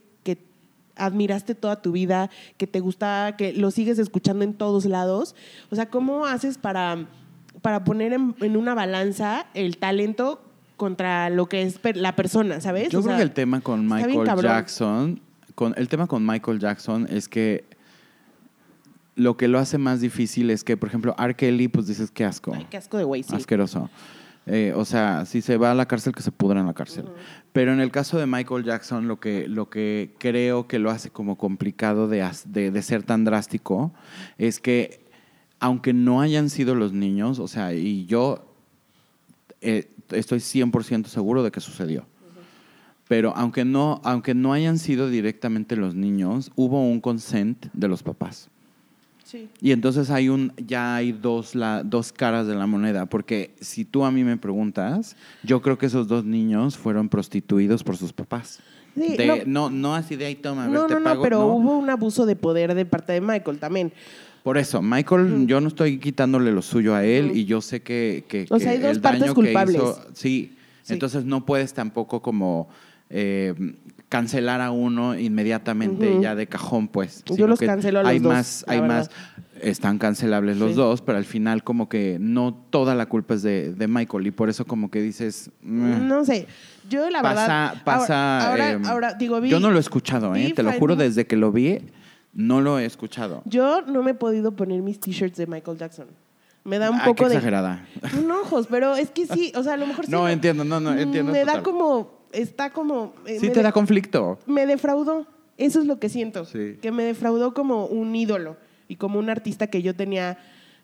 [SPEAKER 2] admiraste toda tu vida, que te gusta, que lo sigues escuchando en todos lados? O sea, ¿cómo haces para, para poner en, en una balanza el talento contra lo que es per- la persona, ¿sabes?
[SPEAKER 3] Yo
[SPEAKER 2] O
[SPEAKER 3] creo
[SPEAKER 2] sea,
[SPEAKER 3] que el tema con Michael. Jackson, con, el tema con Michael Jackson es que lo que lo hace más difícil es que, por ejemplo, R. Kelly, pues dices qué asco.
[SPEAKER 2] Ay, qué asco de güey, sí.
[SPEAKER 3] Asqueroso. Eh, o sea, si se va a la cárcel, que se pudra en la cárcel. Pero en el caso de Michael Jackson, lo que, lo que creo que lo hace como complicado de, de ser tan drástico es que, aunque no hayan sido los niños, o sea, y yo eh, estoy 100% seguro de que sucedió. Pero aunque no, aunque no hayan sido directamente los niños, hubo un consent de los papás.
[SPEAKER 2] Sí.
[SPEAKER 3] Y entonces hay un, ya hay dos, la, dos caras de la moneda, porque si tú a mí me preguntas, yo creo que esos dos niños fueron prostituidos por sus papás.
[SPEAKER 2] Sí,
[SPEAKER 3] De-
[SPEAKER 2] no.
[SPEAKER 3] no, no, así de ahí toma, a ver,
[SPEAKER 2] No,
[SPEAKER 3] te
[SPEAKER 2] no, no,
[SPEAKER 3] pago",
[SPEAKER 2] pero
[SPEAKER 3] no.
[SPEAKER 2] hubo un abuso de poder de parte de Michael también.
[SPEAKER 3] Por eso, Michael, yo no estoy quitándole lo suyo a él y yo sé que, que-
[SPEAKER 2] O sea,
[SPEAKER 3] que
[SPEAKER 2] hay dos
[SPEAKER 3] el
[SPEAKER 2] partes
[SPEAKER 3] daño
[SPEAKER 2] culpables.
[SPEAKER 3] que hizo, sí,
[SPEAKER 2] Sí.
[SPEAKER 3] entonces no puedes tampoco como eh, cancelar a uno inmediatamente ya de cajón, pues.
[SPEAKER 2] Yo
[SPEAKER 3] sino
[SPEAKER 2] los
[SPEAKER 3] que
[SPEAKER 2] cancelo a los
[SPEAKER 3] hay
[SPEAKER 2] dos,
[SPEAKER 3] Más, hay
[SPEAKER 2] verdad.
[SPEAKER 3] más, están cancelables los
[SPEAKER 2] Sí.
[SPEAKER 3] dos, pero al final como que no toda la culpa es de, de Michael y por eso como que dices...
[SPEAKER 2] No sé. Yo, la
[SPEAKER 3] pasa,
[SPEAKER 2] verdad.
[SPEAKER 3] pasa.
[SPEAKER 2] Ahora,
[SPEAKER 3] em,
[SPEAKER 2] ahora, ahora, digo, vi-
[SPEAKER 3] yo no lo he escuchado, ¿eh? Te lo juro, desde que lo vi, no lo he escuchado.
[SPEAKER 2] Yo no me he podido poner mis t-shirts de Michael Jackson. Me da un
[SPEAKER 3] Ah, qué
[SPEAKER 2] poco de.
[SPEAKER 3] exagerada.
[SPEAKER 2] pero es que sí, o sea, a lo mejor sí.
[SPEAKER 3] No, entiendo, no, no, entiendo
[SPEAKER 2] Me da como está como... eh,
[SPEAKER 3] Sí te da conflicto.
[SPEAKER 2] me defraudó. Eso es lo que siento.
[SPEAKER 3] Sí.
[SPEAKER 2] Que me defraudó como un ídolo y como un artista que yo tenía,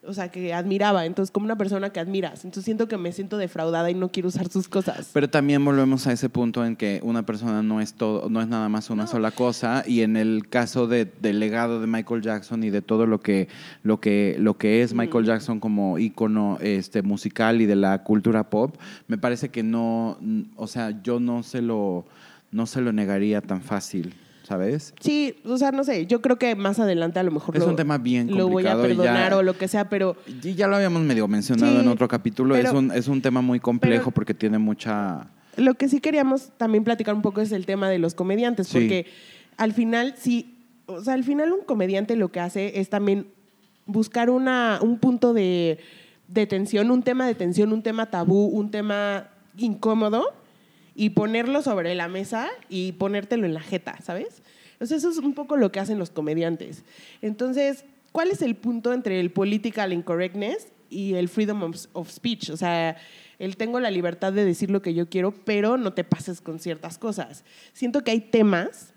[SPEAKER 2] o sea, que admiraba. Entonces, como una persona que admiras. Entonces, siento que me siento defraudada y no quiero usar sus cosas.
[SPEAKER 3] Pero también volvemos a ese punto en que una persona no es todo, no es nada más una sola cosa. Y en el caso de, del legado de Michael Jackson y de todo lo que, lo que, lo que es Michael Jackson como ícono este, musical y de la cultura pop, me parece que no, o sea, yo no se lo, no se lo negaría tan fácil, ¿sabes?
[SPEAKER 2] Sí, o sea, no sé. Yo creo que más adelante a lo mejor
[SPEAKER 3] Es
[SPEAKER 2] lo,
[SPEAKER 3] un tema bien
[SPEAKER 2] lo voy a
[SPEAKER 3] complicado ya-
[SPEAKER 2] perdonar o lo que sea, pero
[SPEAKER 3] Y ya lo habíamos medio mencionado
[SPEAKER 2] Sí,
[SPEAKER 3] en otro capítulo. es, un, es un tema muy complejo
[SPEAKER 2] pero-
[SPEAKER 3] porque tiene mucha...
[SPEAKER 2] Lo que sí queríamos también platicar un poco es el tema de los comediantes,
[SPEAKER 3] Sí.
[SPEAKER 2] porque al final sí, o sea, al final un comediante lo que hace es también buscar una, un punto de, de tensión, un tema de tensión, un tema tabú, un tema incómodo y ponerlo sobre la mesa y ponértelo en la jeta, ¿sabes? Sea, eso es un poco lo que hacen los comediantes. Entonces, ¿cuál es el punto entre el political incorrectness y el freedom of, of speech? O sea, el tengo la libertad de decir lo que yo quiero, pero no te pases con ciertas cosas. Siento que hay temas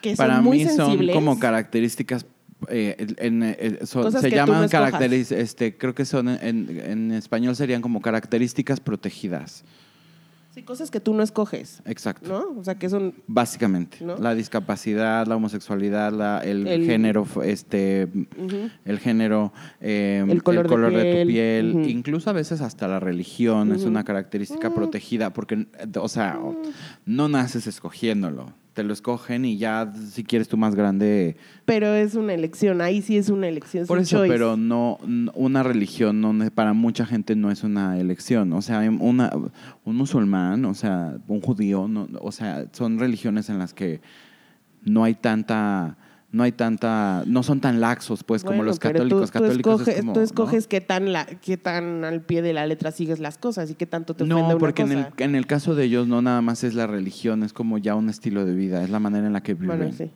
[SPEAKER 2] que
[SPEAKER 3] Para
[SPEAKER 2] son muy
[SPEAKER 3] mí son
[SPEAKER 2] sensibles.
[SPEAKER 3] como características. eh, en- son-
[SPEAKER 2] Cosas
[SPEAKER 3] se
[SPEAKER 2] no
[SPEAKER 3] llaman características, este, creo que son en, en español serían como características protegidas.
[SPEAKER 2] Sí, cosas que tú no escoges,
[SPEAKER 3] Exacto.
[SPEAKER 2] ¿no? O sea, que son...
[SPEAKER 3] Básicamente,
[SPEAKER 2] ¿No?
[SPEAKER 3] la discapacidad, la homosexualidad, la- el,
[SPEAKER 2] El-
[SPEAKER 3] género, este, el género, eh,
[SPEAKER 2] El color de
[SPEAKER 3] de,
[SPEAKER 2] piel,
[SPEAKER 3] tu piel, incluso a veces hasta la religión es una característica
[SPEAKER 2] Mm.
[SPEAKER 3] protegida, porque, o sea, no naces escogiéndolo, te lo escogen y ya si quieres tú más grande,
[SPEAKER 2] Pero es una elección, ahí sí es una elección. es
[SPEAKER 3] por
[SPEAKER 2] un
[SPEAKER 3] eso,
[SPEAKER 2] choice.
[SPEAKER 3] pero no, una religión no, para mucha gente no es una elección, o sea, una, un musulmán, o sea, un judío, no, o sea, son religiones en las que no hay tanta no hay tanta, no son tan laxos, pues, como los católicos.
[SPEAKER 2] Tú, tú
[SPEAKER 3] católicos es
[SPEAKER 2] escoges,
[SPEAKER 3] como,
[SPEAKER 2] tú
[SPEAKER 3] ¿no?
[SPEAKER 2] escoges qué, tan la, qué tan al pie de la letra sigues las cosas y qué tanto te ofende
[SPEAKER 3] No,
[SPEAKER 2] una
[SPEAKER 3] porque en el,
[SPEAKER 2] cosa.
[SPEAKER 3] en el caso de ellos no nada más es la religión, es como ya un estilo de vida, es la manera en la que viven.
[SPEAKER 2] Bueno, sí.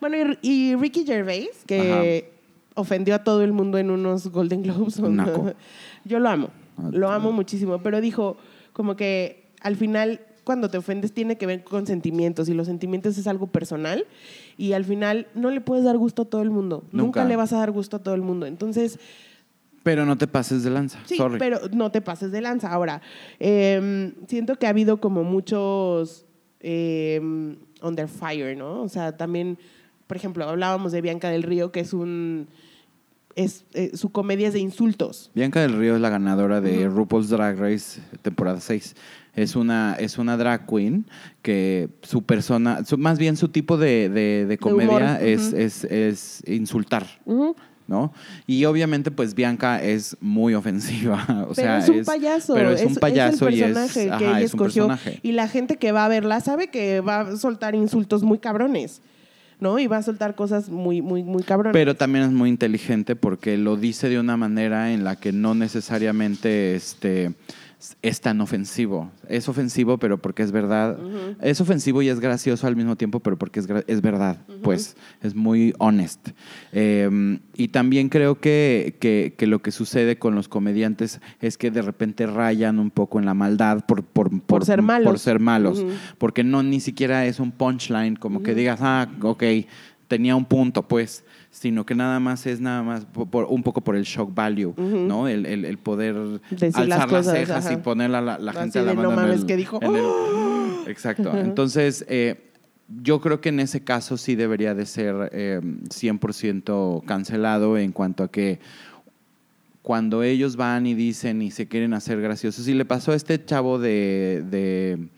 [SPEAKER 2] Bueno, y, y Ricky Gervais, que ofendió a todo el mundo en unos Golden Globes. ¿o no? Yo lo amo,
[SPEAKER 3] Ah,
[SPEAKER 2] lo amo muchísimo, pero dijo como que al final cuando te ofendes tiene que ver con sentimientos y los sentimientos es algo personal y al final no le puedes dar gusto a todo el mundo. Nunca,
[SPEAKER 3] Nunca.
[SPEAKER 2] le vas a dar gusto a todo el mundo. Entonces,
[SPEAKER 3] Pero no te pases de lanza,
[SPEAKER 2] Sí,
[SPEAKER 3] sorry.
[SPEAKER 2] pero no te pases de lanza. Ahora, eh, siento que ha habido como muchos eh, under fire, ¿no? O sea, también, por ejemplo, hablábamos de Bianca del Río, que es un... Es, eh, su comedia es de insultos.
[SPEAKER 3] Bianca del Río es la ganadora de RuPaul's Drag Race temporada 6. Es una, es una drag queen que su persona, su- más bien su tipo de, de- de comedia es, es, es insultar. ¿No? Y obviamente, pues Bianca es muy ofensiva. O
[SPEAKER 2] pero
[SPEAKER 3] sea,
[SPEAKER 2] es un payaso.
[SPEAKER 3] Pero es, un payaso
[SPEAKER 2] el
[SPEAKER 3] y es,
[SPEAKER 2] personaje que
[SPEAKER 3] ajá,
[SPEAKER 2] ella
[SPEAKER 3] es un
[SPEAKER 2] escogió.
[SPEAKER 3] personaje.
[SPEAKER 2] Y la gente que va a verla sabe que va a soltar insultos muy cabrones, ¿no? Y va a soltar cosas muy, muy, muy cabrones.
[SPEAKER 3] Pero también es muy inteligente porque lo dice de una manera en la que no necesariamente este, es tan ofensivo. Es ofensivo, pero porque es verdad. Es ofensivo y es gracioso al mismo tiempo, pero porque es, es verdad. Pues es muy honest. Eh, y también creo que, que- que lo que sucede con los comediantes es que de repente rayan un poco en la maldad por, por, por,
[SPEAKER 2] ser malos.
[SPEAKER 3] por ser malos. Porque no ni siquiera es un punchline, como que digas, ah, ok, tenía un punto, pues, sino que nada más es nada más po- por- un poco por el shock value, ¿no? El, el- el poder
[SPEAKER 2] Decir
[SPEAKER 3] alzar
[SPEAKER 2] las
[SPEAKER 3] cejas
[SPEAKER 2] ajá.
[SPEAKER 3] y poner a la, gente a la
[SPEAKER 2] "No
[SPEAKER 3] mano en
[SPEAKER 2] mames",
[SPEAKER 3] el-
[SPEAKER 2] que dijo,
[SPEAKER 3] en el- Exacto. Entonces, eh, yo creo que en ese caso sí debería de ser eh, 100% cancelado en cuanto a que cuando ellos van y dicen y se quieren hacer graciosos. Y le pasó a este chavo de, de,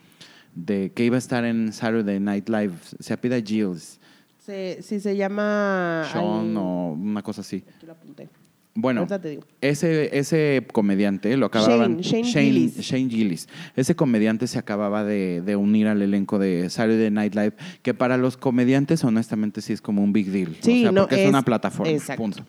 [SPEAKER 3] de que iba a estar en Saturday Night Live, se apida Gilles,
[SPEAKER 2] Se, sí, se llama...
[SPEAKER 3] Sean o una cosa así.
[SPEAKER 2] aquí lo apunté.
[SPEAKER 3] Bueno,
[SPEAKER 2] Ahorita te digo.
[SPEAKER 3] ese, ese comediante lo acababan.
[SPEAKER 2] Shane, Shane Gillis.
[SPEAKER 3] Shane Gillis. Ese comediante se acababa de, de unir al elenco de Saturday Night Live, que para los comediantes, honestamente, sí es como un big deal.
[SPEAKER 2] Sí,
[SPEAKER 3] o sea,
[SPEAKER 2] no,
[SPEAKER 3] porque es,
[SPEAKER 2] es-
[SPEAKER 3] una plataforma.
[SPEAKER 2] exacto.
[SPEAKER 3] Punto.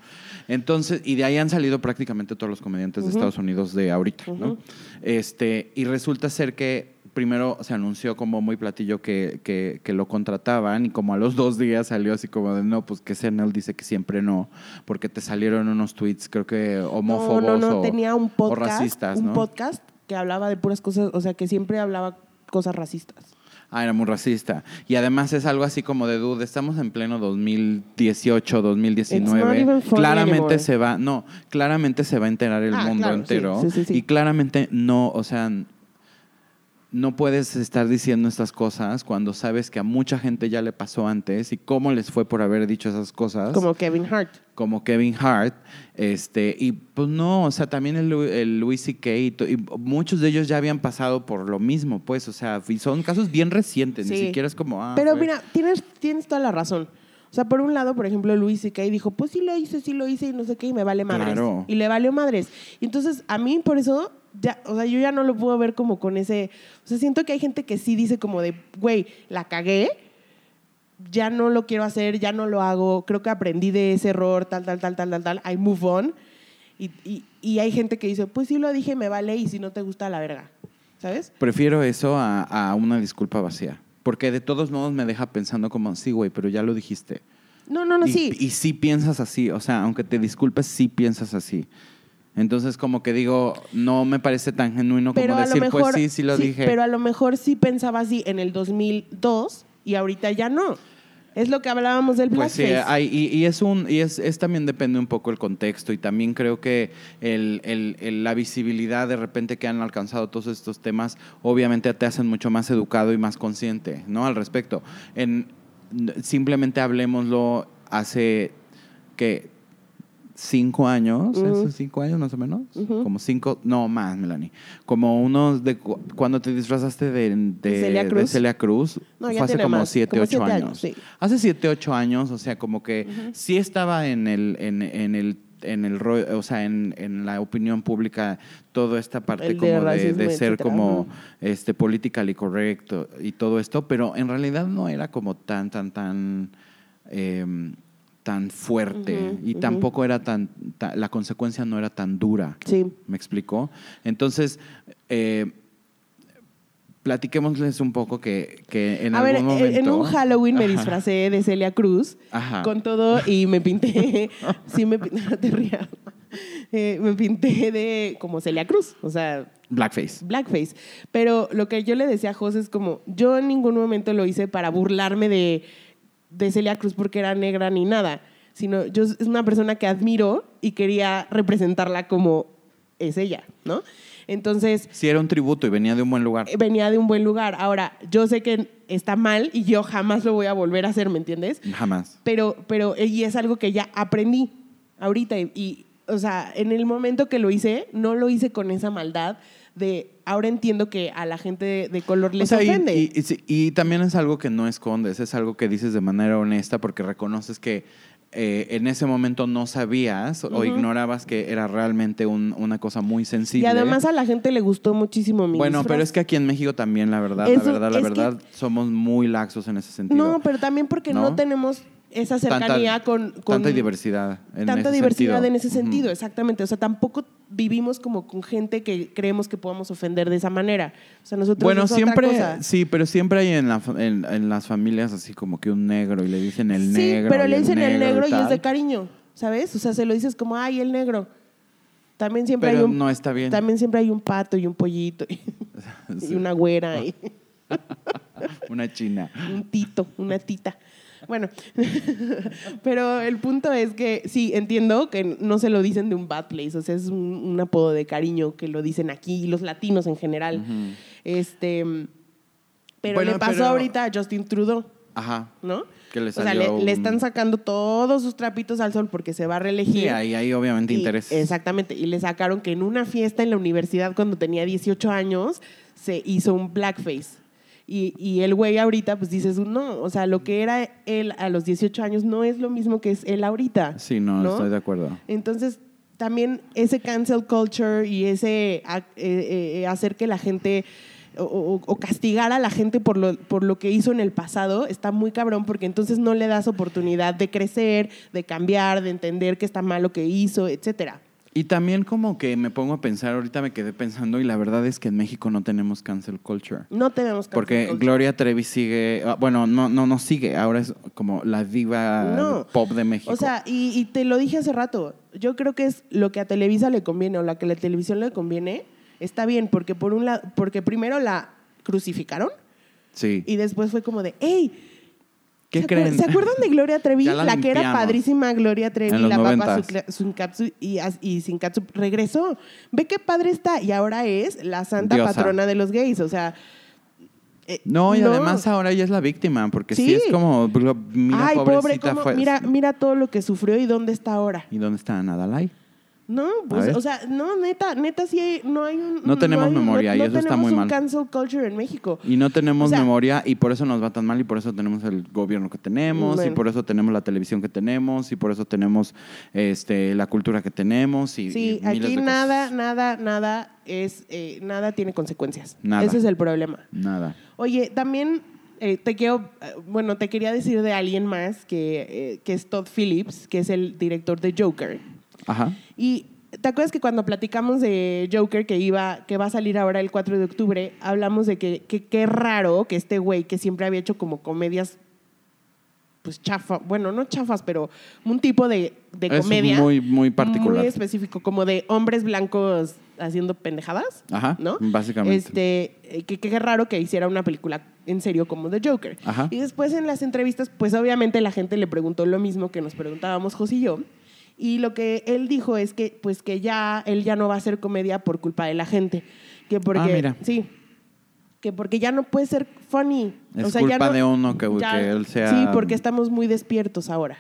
[SPEAKER 3] Entonces, y de ahí han salido prácticamente todos los comediantes de Estados Unidos de ahorita, ¿no? Este, y resulta ser que primero se anunció como muy platillo que, que, que lo contrataban y como a los dos días salió así como de no, pues que Senel dice que siempre no, porque te salieron unos tweets creo que homófobos
[SPEAKER 2] no, no, no,
[SPEAKER 3] o,
[SPEAKER 2] tenía un
[SPEAKER 3] o
[SPEAKER 2] podcast,
[SPEAKER 3] racistas,
[SPEAKER 2] un
[SPEAKER 3] ¿no?
[SPEAKER 2] podcast que hablaba de puras cosas, o sea, que siempre hablaba cosas racistas.
[SPEAKER 3] Ah, era muy racista. Y además es algo así como de duda. Estamos en pleno 2018,
[SPEAKER 2] It's not
[SPEAKER 3] 2019.
[SPEAKER 2] even funny
[SPEAKER 3] Claramente
[SPEAKER 2] anymore.
[SPEAKER 3] se va, no, claramente se va a enterar el
[SPEAKER 2] Ah,
[SPEAKER 3] mundo
[SPEAKER 2] claro,
[SPEAKER 3] entero.
[SPEAKER 2] sí, sí, sí.
[SPEAKER 3] Y claramente no, o sea, no puedes estar diciendo estas cosas cuando sabes que a mucha gente ya le pasó antes y cómo les fue por haber dicho esas cosas
[SPEAKER 2] Como Kevin Hart.
[SPEAKER 3] como Kevin Hart, este, y pues no, o sea, también el, el Louis C.K. y, y muchos de ellos ya habían pasado por lo mismo, pues, o sea, y son casos bien recientes, ni siquiera es como, ah,
[SPEAKER 2] Pero mira, tienes, tienes toda la razón. O sea, por un lado, por ejemplo, Luis C.K. dijo, pues sí lo hice, sí lo hice y no sé qué, y me vale madres.
[SPEAKER 3] Claro.
[SPEAKER 2] Y le valió madres. Y entonces, a mí por eso, ya, o sea, yo ya no lo puedo ver como con ese... O sea, siento que hay gente que sí dice como de, güey, la cagué, ya no lo quiero hacer, ya no lo hago, creo que aprendí de ese error, tal, tal, tal, tal, tal, tal, I move on. Y, y, y hay gente que dice, pues sí lo dije, me vale, y si no te gusta, la verga. ¿Sabes?
[SPEAKER 3] Prefiero eso a, a una disculpa vacía, porque de todos modos me deja pensando como, sí, güey, pero ya lo dijiste.
[SPEAKER 2] No, no, no,
[SPEAKER 3] y,
[SPEAKER 2] sí.
[SPEAKER 3] y sí piensas así, o sea, aunque te disculpes, sí piensas así. Entonces, como que digo, no me parece tan genuino
[SPEAKER 2] pero
[SPEAKER 3] como decir,
[SPEAKER 2] mejor,
[SPEAKER 3] pues sí, sí lo dije.
[SPEAKER 2] Pero a lo mejor sí pensaba así en el 2002 y ahorita ya no. Es lo que hablábamos del
[SPEAKER 3] Pues sí,
[SPEAKER 2] blackface.
[SPEAKER 3] hay- y, y es un y es, es también depende un poco el contexto y también creo que el, el- el- la visibilidad de repente que han alcanzado todos estos temas obviamente te hacen mucho más educado y más consciente, ¿no? Al respecto. En, simplemente hablemoslo hace que cinco años. ¿hace cinco años más o menos, como cinco, no más, Melanie, como unos de cu- cuando te disfrazaste de, de,
[SPEAKER 2] Celia
[SPEAKER 3] de
[SPEAKER 2] Cruz?
[SPEAKER 3] Celia Cruz,
[SPEAKER 2] No,
[SPEAKER 3] fue hace como
[SPEAKER 2] más,
[SPEAKER 3] siete,
[SPEAKER 2] como
[SPEAKER 3] ocho
[SPEAKER 2] siete
[SPEAKER 3] años.
[SPEAKER 2] años, sí.
[SPEAKER 3] Hace siete, ocho años, o sea, como que sí estaba en el, en, en el en el o sea, en, en la opinión pública toda esta parte
[SPEAKER 2] El
[SPEAKER 3] como de, de ser
[SPEAKER 2] etcétera,
[SPEAKER 3] como este politically correcto y todo esto, pero en realidad no era como tan, tan, tan em, tan fuerte y tampoco era tan, ta- la consecuencia no era tan dura.
[SPEAKER 2] Sí.
[SPEAKER 3] ¿Me explicó? Entonces, eh, platiquémosles un poco que, que en
[SPEAKER 2] a ver,
[SPEAKER 3] algún
[SPEAKER 2] en-
[SPEAKER 3] momento...
[SPEAKER 2] en un Halloween me
[SPEAKER 3] Ajá.
[SPEAKER 2] disfracé de Celia Cruz
[SPEAKER 3] Ajá.
[SPEAKER 2] con todo y me pinté, sí me pinté, no te rías. Eh, me pinté de como Celia Cruz, o sea,
[SPEAKER 3] Blackface.
[SPEAKER 2] blackface. Pero lo que yo le decía a José es como, yo en ningún momento lo hice para burlarme de, de Celia Cruz porque era negra ni nada, sino yo es una persona que admiro y quería representarla como es ella, ¿no? Entonces,
[SPEAKER 3] Sí, era un tributo y venía de un buen lugar.
[SPEAKER 2] eh, venía de un buen lugar. Ahora, yo sé que está mal y yo jamás lo voy a volver a hacer, ¿me entiendes?
[SPEAKER 3] Jamás.
[SPEAKER 2] Pero, pero, y es algo que ya aprendí ahorita. Y, y, o sea, en el momento que lo hice, no lo hice con esa maldad de ahora entiendo que a la gente de, de color les
[SPEAKER 3] O sea, y-
[SPEAKER 2] ofende.
[SPEAKER 3] Y, y y también es algo que no escondes, es algo que dices de manera honesta porque reconoces que eh, en ese momento no sabías o ignorabas que era realmente un- una cosa muy
[SPEAKER 2] Y
[SPEAKER 3] sensible.
[SPEAKER 2] además a la gente le gustó muchísimo mi
[SPEAKER 3] bueno, pero es que aquí en México también, la verdad,
[SPEAKER 2] Eso-
[SPEAKER 3] la verdad, la
[SPEAKER 2] que-
[SPEAKER 3] verdad, somos muy laxos en ese sentido.
[SPEAKER 2] No, pero también porque no,
[SPEAKER 3] ¿No?
[SPEAKER 2] tenemos esa
[SPEAKER 3] Tanta-
[SPEAKER 2] cercanía con, con
[SPEAKER 3] Tanta diversidad. En
[SPEAKER 2] tanta
[SPEAKER 3] ese
[SPEAKER 2] diversidad
[SPEAKER 3] sentido.
[SPEAKER 2] en ese sentido, exactamente. O sea, tampoco vivimos como con gente que creemos que podamos ofender de esa manera. O sea, nosotros
[SPEAKER 3] Bueno,
[SPEAKER 2] es otra
[SPEAKER 3] siempre,
[SPEAKER 2] cosa.
[SPEAKER 3] sí, pero siempre hay en, la en, en las familias así como que un negro y le dicen el
[SPEAKER 2] sí,
[SPEAKER 3] negro.
[SPEAKER 2] pero
[SPEAKER 3] y
[SPEAKER 2] le dicen el negro y, es
[SPEAKER 3] tal.
[SPEAKER 2] de cariño, ¿sabes? O sea, se lo dices como, ay, el negro. También siempre
[SPEAKER 3] Pero
[SPEAKER 2] hay un
[SPEAKER 3] no está bien.
[SPEAKER 2] también siempre hay un pato y un pollito y,
[SPEAKER 3] Sí.
[SPEAKER 2] y una güera y
[SPEAKER 3] Una china.
[SPEAKER 2] un tito, una tita. Bueno, pero el punto es que sí, entiendo que no se lo dicen de un bad place, o sea, es un, un apodo de cariño que lo dicen aquí, los latinos en general. Este, pero
[SPEAKER 3] Bueno,
[SPEAKER 2] le pasó
[SPEAKER 3] pero-
[SPEAKER 2] ahorita a Justin Trudeau,
[SPEAKER 3] Ajá.
[SPEAKER 2] ¿no?
[SPEAKER 3] Que le
[SPEAKER 2] o sea, le, están sacando todos sus trapitos al sol porque se va a reelegir.
[SPEAKER 3] Sí, ahí hay obviamente
[SPEAKER 2] Y-
[SPEAKER 3] interés.
[SPEAKER 2] Exactamente. Y le sacaron que en una fiesta en la universidad cuando tenía 18 años se hizo un blackface. Y, y el güey ahorita, pues dices, no, o sea, lo que era él a los 18 años no es lo mismo que es él ahorita.
[SPEAKER 3] Sí, no,
[SPEAKER 2] ¿no?
[SPEAKER 3] estoy de acuerdo.
[SPEAKER 2] Entonces, también ese cancel culture y ese ac- eh, eh, hacer que la gente o, o- o castigar a la gente por lo, por lo que hizo en el pasado está muy cabrón porque entonces no le das oportunidad de crecer, de cambiar, de entender que está mal lo que hizo, etcétera.
[SPEAKER 3] Y también como que me pongo a pensar, ahorita me quedé pensando y la verdad es que en México no tenemos cancel culture.
[SPEAKER 2] No tenemos cancel
[SPEAKER 3] Porque
[SPEAKER 2] culture.
[SPEAKER 3] Gloria Trevi sigue, ah, bueno, no, no, no sigue, ahora es como la diva
[SPEAKER 2] No.
[SPEAKER 3] pop de México.
[SPEAKER 2] O sea, y, y te lo dije hace rato, yo creo que es lo que a Televisa le conviene o la que a la televisión le conviene, está bien, porque por un lado, porque primero la crucificaron.
[SPEAKER 3] Sí.
[SPEAKER 2] Y después fue como de, ¡Ey!
[SPEAKER 3] ¿Qué
[SPEAKER 2] ¿se,
[SPEAKER 3] creen?
[SPEAKER 2] ¿Se acuerdan de Gloria Trevi?
[SPEAKER 3] La
[SPEAKER 2] la, que era padrísima Gloria Trevi,
[SPEAKER 3] En los
[SPEAKER 2] la papa Sunkatsu y, y Shinkatsu regresó. Ve qué padre está. Y ahora es la santa
[SPEAKER 3] Diosa.
[SPEAKER 2] patrona de los gays. O sea. eh,
[SPEAKER 3] No, y además ahora ella es la víctima, porque sí,
[SPEAKER 2] Sí.
[SPEAKER 3] es como, mira,
[SPEAKER 2] Ay, pobre,
[SPEAKER 3] pobrecita
[SPEAKER 2] cómo-
[SPEAKER 3] fue.
[SPEAKER 2] mira, mira todo lo que sufrió y dónde está ahora.
[SPEAKER 3] ¿Y dónde está Nadalai?
[SPEAKER 2] No, pues, o sea, no, neta, neta, sí hay, no hay un.
[SPEAKER 3] No tenemos
[SPEAKER 2] hay un-
[SPEAKER 3] memoria, y
[SPEAKER 2] no
[SPEAKER 3] eso está
[SPEAKER 2] tenemos
[SPEAKER 3] muy
[SPEAKER 2] un
[SPEAKER 3] mal.
[SPEAKER 2] cancel culture en México.
[SPEAKER 3] Y no tenemos
[SPEAKER 2] O sea-
[SPEAKER 3] memoria y por eso nos va tan mal y por eso tenemos el gobierno que tenemos y por eso tenemos la televisión que tenemos y por eso tenemos este la cultura que tenemos y,
[SPEAKER 2] Sí,
[SPEAKER 3] y miles
[SPEAKER 2] aquí
[SPEAKER 3] de
[SPEAKER 2] nada,
[SPEAKER 3] cosas.
[SPEAKER 2] nada, nada es, eh, nada tiene consecuencias.
[SPEAKER 3] Nada.
[SPEAKER 2] Ese es el problema.
[SPEAKER 3] Nada.
[SPEAKER 2] Oye, también eh, te quiero, eh, bueno, te quería decir de alguien más que, eh, que es Todd Phillips, que es el director de Joker.
[SPEAKER 3] Ajá.
[SPEAKER 2] Y ¿te acuerdas que cuando platicamos de Joker que iba, que va a salir ahora el 4 de octubre, hablamos de que que- qué raro que este güey que siempre había hecho como comedias pues chafa, bueno, no chafas, pero un tipo de, de
[SPEAKER 3] Es
[SPEAKER 2] comedia
[SPEAKER 3] muy, muy particular.
[SPEAKER 2] muy específico, como de hombres blancos haciendo pendejadas,
[SPEAKER 3] Ajá,
[SPEAKER 2] ¿no?
[SPEAKER 3] básicamente.
[SPEAKER 2] Este, eh, que qué raro que hiciera una película en serio como The Joker.
[SPEAKER 3] Ajá.
[SPEAKER 2] Y después en las entrevistas, pues obviamente la gente le preguntó lo mismo que nos preguntábamos José y yo. Y lo que él dijo es que, pues que ya, él ya no va a hacer comedia por culpa de la gente. Que porque,
[SPEAKER 3] Ah, mira.
[SPEAKER 2] sí, que porque ya no puede ser funny.
[SPEAKER 3] Es
[SPEAKER 2] o sea,
[SPEAKER 3] culpa
[SPEAKER 2] ya no-
[SPEAKER 3] de uno que,
[SPEAKER 2] ya-
[SPEAKER 3] que él sea
[SPEAKER 2] Sí, porque estamos muy despiertos ahora.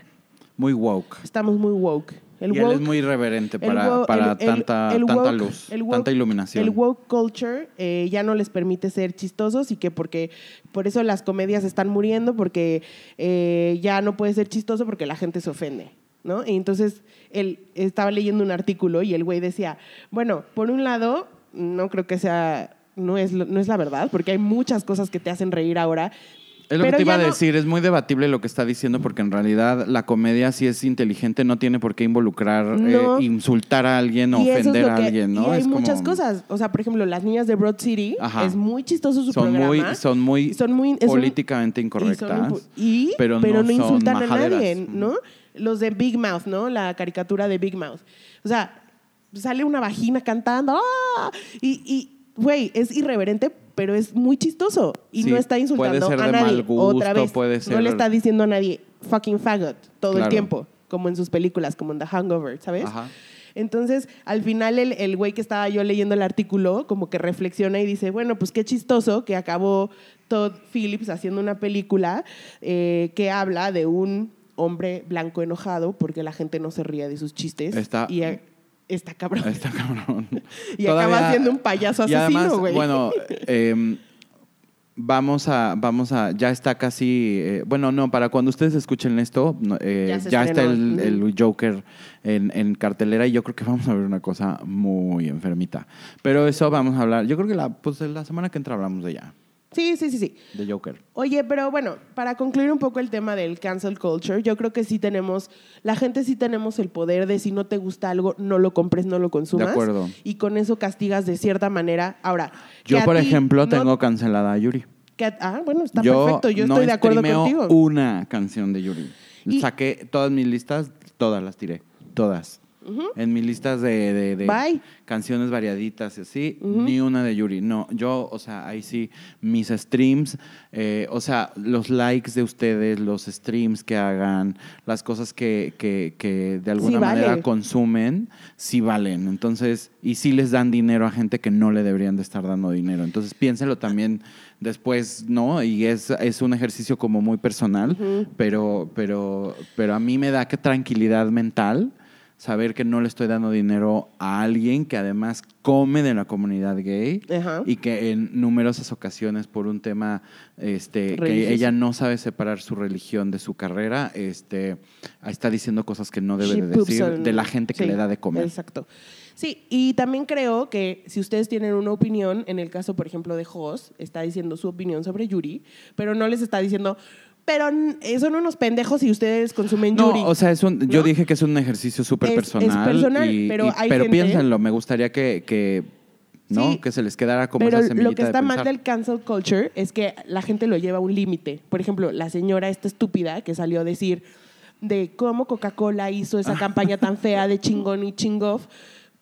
[SPEAKER 3] muy woke.
[SPEAKER 2] Estamos muy woke. El
[SPEAKER 3] y él
[SPEAKER 2] woke
[SPEAKER 3] es muy irreverente para, para
[SPEAKER 2] el- el-
[SPEAKER 3] tanta,
[SPEAKER 2] el
[SPEAKER 3] tanta
[SPEAKER 2] woke-
[SPEAKER 3] luz,
[SPEAKER 2] el woke-
[SPEAKER 3] tanta iluminación.
[SPEAKER 2] El woke culture eh, ya no les permite ser chistosos y que porque por eso las comedias están muriendo porque eh, ya no puede ser chistoso porque la gente se ofende, ¿no? Y entonces él estaba leyendo un artículo y el güey decía, bueno, por un lado no creo que sea no es no es la verdad porque hay muchas cosas que te hacen reír ahora.
[SPEAKER 3] Es lo que
[SPEAKER 2] pero
[SPEAKER 3] te iba a
[SPEAKER 2] no-
[SPEAKER 3] decir, es muy debatible lo que está diciendo porque en realidad la comedia si es inteligente no tiene por qué involucrar,
[SPEAKER 2] No.
[SPEAKER 3] eh, insultar a alguien o
[SPEAKER 2] es
[SPEAKER 3] ofender a
[SPEAKER 2] que-
[SPEAKER 3] alguien, ¿no?
[SPEAKER 2] Y hay
[SPEAKER 3] Es como-
[SPEAKER 2] muchas cosas. O sea, por ejemplo, las niñas de Broad City
[SPEAKER 3] Ajá.
[SPEAKER 2] es muy chistoso su
[SPEAKER 3] son
[SPEAKER 2] programa.
[SPEAKER 3] muy, son muy,
[SPEAKER 2] son muy es un-
[SPEAKER 3] políticamente
[SPEAKER 2] y son
[SPEAKER 3] incorrectas.
[SPEAKER 2] Y,
[SPEAKER 3] pero
[SPEAKER 2] pero,
[SPEAKER 3] no
[SPEAKER 2] insultan a nadie, ¿no? Los de Big Mouth, ¿no? La caricatura de Big Mouth. O sea, sale una vagina cantando. ¡ah! Y, y, güey, es irreverente, pero es muy chistoso. Y
[SPEAKER 3] Sí,
[SPEAKER 2] no está
[SPEAKER 3] puede
[SPEAKER 2] insultando
[SPEAKER 3] ser
[SPEAKER 2] a
[SPEAKER 3] de
[SPEAKER 2] nadie.
[SPEAKER 3] mal gusto,
[SPEAKER 2] Otra vez.
[SPEAKER 3] puede
[SPEAKER 2] No le está diciendo a nadie fucking faggot todo
[SPEAKER 3] Claro.
[SPEAKER 2] el tiempo, como en sus películas, como en The Hangover, ¿sabes?
[SPEAKER 3] Ajá.
[SPEAKER 2] Entonces, al final, el, el güey que estaba yo leyendo el artículo, como que reflexiona y dice, bueno, pues qué chistoso que acabó Todd Phillips haciendo una película eh, que habla de un hombre blanco enojado porque la gente no se ría de sus chistes.
[SPEAKER 3] Está-
[SPEAKER 2] Y a- está cabrón.
[SPEAKER 3] Está cabrón.
[SPEAKER 2] Y acaba siendo un payaso asesino, güey.
[SPEAKER 3] Bueno, em, vamos a, vamos a, ya está casi, eh, bueno, no, para cuando ustedes escuchen esto, eh,
[SPEAKER 2] Ya
[SPEAKER 3] está el, el Joker en, en cartelera y yo creo que vamos a ver una cosa muy enfermita. Pero eso vamos a hablar, yo creo que la, pues, la semana que entra hablamos de ya,
[SPEAKER 2] Sí, sí, sí, sí.
[SPEAKER 3] de Joker.
[SPEAKER 2] Oye, pero bueno, para concluir un poco el tema del cancel culture, yo creo que sí tenemos, la gente sí tenemos el poder de si no te gusta algo, no lo compres, no lo consumas.
[SPEAKER 3] De acuerdo.
[SPEAKER 2] Y con eso castigas de cierta manera. Ahora, que
[SPEAKER 3] Yo,
[SPEAKER 2] a
[SPEAKER 3] por
[SPEAKER 2] ti
[SPEAKER 3] ejemplo,
[SPEAKER 2] no-
[SPEAKER 3] tengo cancelada a Yuri.
[SPEAKER 2] que a- ah, bueno, está
[SPEAKER 3] yo
[SPEAKER 2] perfecto, yo
[SPEAKER 3] no
[SPEAKER 2] estoy de acuerdo
[SPEAKER 3] streameo
[SPEAKER 2] contigo.
[SPEAKER 3] una canción de Yuri.
[SPEAKER 2] Y-
[SPEAKER 3] Saqué todas mis listas, todas las tiré, todas. En mis listas de, de- de
[SPEAKER 2] Bye.
[SPEAKER 3] canciones variaditas y así, ni una de Yuri. No, yo, o sea, ahí sí, mis streams, eh, o sea, los likes de ustedes, los streams que hagan, las cosas que, que- que de alguna
[SPEAKER 2] Sí vale.
[SPEAKER 3] manera consumen, sí valen. Entonces, y sí les dan dinero a gente que no le deberían de estar dando dinero. Entonces, piénselo también después, ¿no? Y es, es un ejercicio como muy personal, pero, pero, pero a mí me da que tranquilidad mental saber que no le estoy dando dinero a alguien que además come de la comunidad gay
[SPEAKER 2] Ajá.
[SPEAKER 3] y que en numerosas ocasiones por un tema este, que ella no sabe separar su religión de su carrera, este, está diciendo cosas que no debe
[SPEAKER 2] She
[SPEAKER 3] de decir
[SPEAKER 2] on-
[SPEAKER 3] de la gente que
[SPEAKER 2] sí,
[SPEAKER 3] le da de comer.
[SPEAKER 2] Exacto. Sí, y también creo que si ustedes tienen una opinión, en el caso, por ejemplo, de Jos, está diciendo su opinión sobre Yuri, pero no les está diciendo, pero eh, son unos pendejos y ustedes consumen
[SPEAKER 3] No,
[SPEAKER 2] Yuri.
[SPEAKER 3] o sea, es un, yo
[SPEAKER 2] ¿no?
[SPEAKER 3] dije que es un ejercicio súper
[SPEAKER 2] Es- es
[SPEAKER 3] personal.
[SPEAKER 2] personal,
[SPEAKER 3] y-
[SPEAKER 2] pero
[SPEAKER 3] y-
[SPEAKER 2] hay
[SPEAKER 3] pero
[SPEAKER 2] gente-
[SPEAKER 3] piénsenlo, me gustaría que, que, ¿no?
[SPEAKER 2] Sí.
[SPEAKER 3] que se les quedara como
[SPEAKER 2] Pero
[SPEAKER 3] esa
[SPEAKER 2] lo que está
[SPEAKER 3] de
[SPEAKER 2] mal del cancel culture es que la gente lo lleva a un límite. Por ejemplo, la señora esta estúpida que salió a decir de cómo Coca-Cola hizo esa campaña tan fea de chingón y chingoff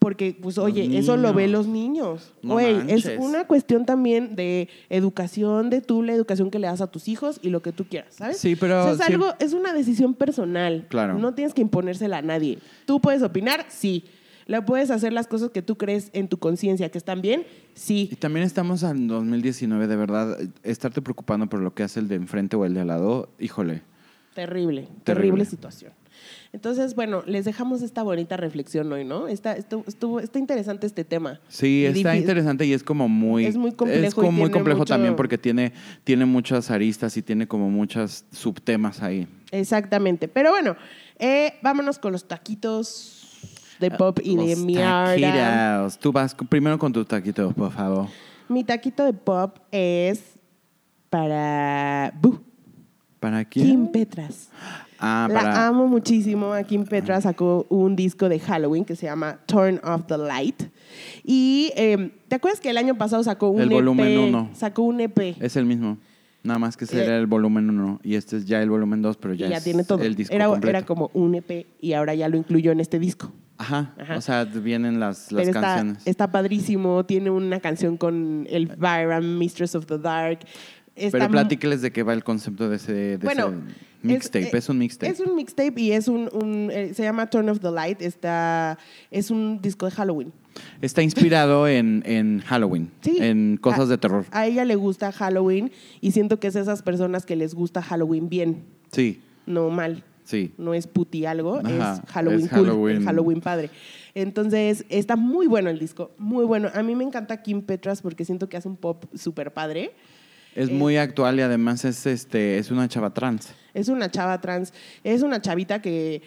[SPEAKER 2] porque, pues,
[SPEAKER 3] Los
[SPEAKER 2] oye, eso lo ven los niños.
[SPEAKER 3] No
[SPEAKER 2] Güey, es
[SPEAKER 3] manches.
[SPEAKER 2] una cuestión también de educación, de tú, la educación que le das a tus hijos y lo que tú quieras, ¿sabes?
[SPEAKER 3] Sí, pero
[SPEAKER 2] O sea, es algo, es una decisión personal.
[SPEAKER 3] Claro.
[SPEAKER 2] No tienes que imponérsela a nadie. Tú puedes opinar, sí. La puedes hacer las cosas que tú crees en tu conciencia que están bien, sí.
[SPEAKER 3] Y también estamos en 2019, de verdad, estarte preocupando por lo que hace el de enfrente o el de al lado, híjole.
[SPEAKER 2] Terrible, terrible,
[SPEAKER 3] Terrible.
[SPEAKER 2] situación. Entonces, bueno, les dejamos esta bonita reflexión hoy, ¿no? Está, estuvo, estuvo- está interesante este tema.
[SPEAKER 3] Sí,
[SPEAKER 2] Y
[SPEAKER 3] está interesante y es como muy...
[SPEAKER 2] Es muy complejo
[SPEAKER 3] Es como muy complejo
[SPEAKER 2] mucho-
[SPEAKER 3] también porque tiene, tiene muchas aristas y tiene como muchos subtemas ahí.
[SPEAKER 2] Exactamente. Pero bueno, eh, vámonos con los taquitos de pop y de
[SPEAKER 3] Los
[SPEAKER 2] mierda.
[SPEAKER 3] taquitos. Tú vas primero con tus taquitos, por favor.
[SPEAKER 2] Mi taquito de pop es para Bu,
[SPEAKER 3] ¿Para quién?
[SPEAKER 2] Kim Petras.
[SPEAKER 3] Ah,
[SPEAKER 2] La
[SPEAKER 3] para...
[SPEAKER 2] amo muchísimo. A Kim Petras sacó un disco de Halloween que se llama Turn Off the Light. Y eh, ¿te acuerdas que el año pasado sacó un
[SPEAKER 3] El
[SPEAKER 2] EP?
[SPEAKER 3] volumen uno.
[SPEAKER 2] Sacó un EP.
[SPEAKER 3] Es el mismo. Nada más que ese
[SPEAKER 2] Eh,
[SPEAKER 3] era el volumen 1 y este es ya el volumen 2, pero ya,
[SPEAKER 2] ya
[SPEAKER 3] es
[SPEAKER 2] tiene todo.
[SPEAKER 3] el disco
[SPEAKER 2] era,
[SPEAKER 3] completo.
[SPEAKER 2] era como un EP y ahora ya lo incluyó en este disco.
[SPEAKER 3] Ajá.
[SPEAKER 2] Ajá.
[SPEAKER 3] O sea, vienen las, las
[SPEAKER 2] está,
[SPEAKER 3] canciones.
[SPEAKER 2] está padrísimo. Tiene una canción con el Byron, Mistress of the Dark. Está
[SPEAKER 3] Pero platíqueles de qué va el concepto de ese, de
[SPEAKER 2] Bueno,
[SPEAKER 3] ese mixtape. Es,
[SPEAKER 2] eh,
[SPEAKER 3] un mixtape.
[SPEAKER 2] Es un mixtape y es un, un- eh, se llama Turn of the Light. Está, es un disco de Halloween.
[SPEAKER 3] Está inspirado en, en Halloween,
[SPEAKER 2] Sí.
[SPEAKER 3] en cosas
[SPEAKER 2] A-
[SPEAKER 3] de terror.
[SPEAKER 2] A ella le gusta Halloween y siento que es esas personas que les gusta Halloween bien,
[SPEAKER 3] Sí,
[SPEAKER 2] no mal.
[SPEAKER 3] sí.
[SPEAKER 2] No es puti algo,
[SPEAKER 3] Ajá,
[SPEAKER 2] es Halloween
[SPEAKER 3] es
[SPEAKER 2] cool,
[SPEAKER 3] Halloween
[SPEAKER 2] padre. Entonces, está muy bueno el disco, muy bueno. A mí me encanta Kim Petras porque siento que hace un pop súper padre.
[SPEAKER 3] Es
[SPEAKER 2] Eh,
[SPEAKER 3] muy actual y además es, este, es una chava trans.
[SPEAKER 2] Es una chava trans, es una chavita que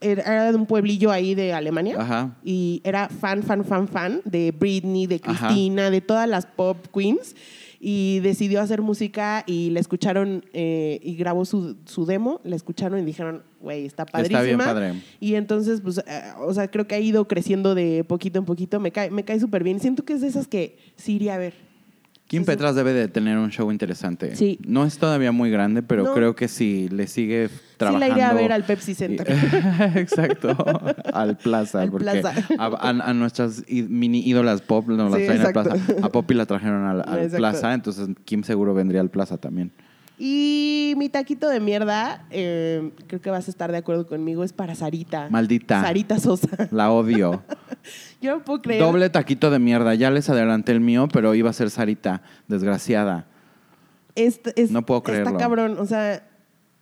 [SPEAKER 2] era de un pueblillo ahí de Alemania.
[SPEAKER 3] Ajá.
[SPEAKER 2] Y era fan, fan, fan, fan de Britney, de
[SPEAKER 3] Ajá.
[SPEAKER 2] Cristina, de todas las pop queens. Y decidió hacer música y la escucharon eh, y grabó su, su demo, la escucharon y dijeron, güey, está padrísima.
[SPEAKER 3] bien padre.
[SPEAKER 2] Y entonces, pues, eh, o sea, creo que ha ido creciendo de poquito en poquito. Me cae, me cae súper bien. Siento que es de esas que sí iría a ver.
[SPEAKER 3] Kim
[SPEAKER 2] Sí, sí.
[SPEAKER 3] Petras debe de tener un show interesante.
[SPEAKER 2] Sí.
[SPEAKER 3] No es todavía muy grande, pero
[SPEAKER 2] No.
[SPEAKER 3] creo que sí le sigue
[SPEAKER 2] Sí
[SPEAKER 3] trabajando.
[SPEAKER 2] la iré a ver al Pepsi Center.
[SPEAKER 3] Exacto, al Plaza,
[SPEAKER 2] Al
[SPEAKER 3] porque
[SPEAKER 2] Plaza.
[SPEAKER 3] A, a- a nuestras mini ídolas pop nos las
[SPEAKER 2] Sí,
[SPEAKER 3] traen al. Plaza. A Poppy la trajeron al, al. Plaza, entonces Kim seguro vendría al Plaza también.
[SPEAKER 2] Y mi taquito de mierda, eh, creo que vas a estar de acuerdo conmigo, es para Sarita.
[SPEAKER 3] Maldita.
[SPEAKER 2] Sarita Sosa.
[SPEAKER 3] La odio.
[SPEAKER 2] Yo no puedo creer.
[SPEAKER 3] Doble taquito de mierda. Ya les adelanté el mío, pero iba a ser Sarita, desgraciada.
[SPEAKER 2] Es-
[SPEAKER 3] No puedo creerlo.
[SPEAKER 2] Está cabrón, o sea,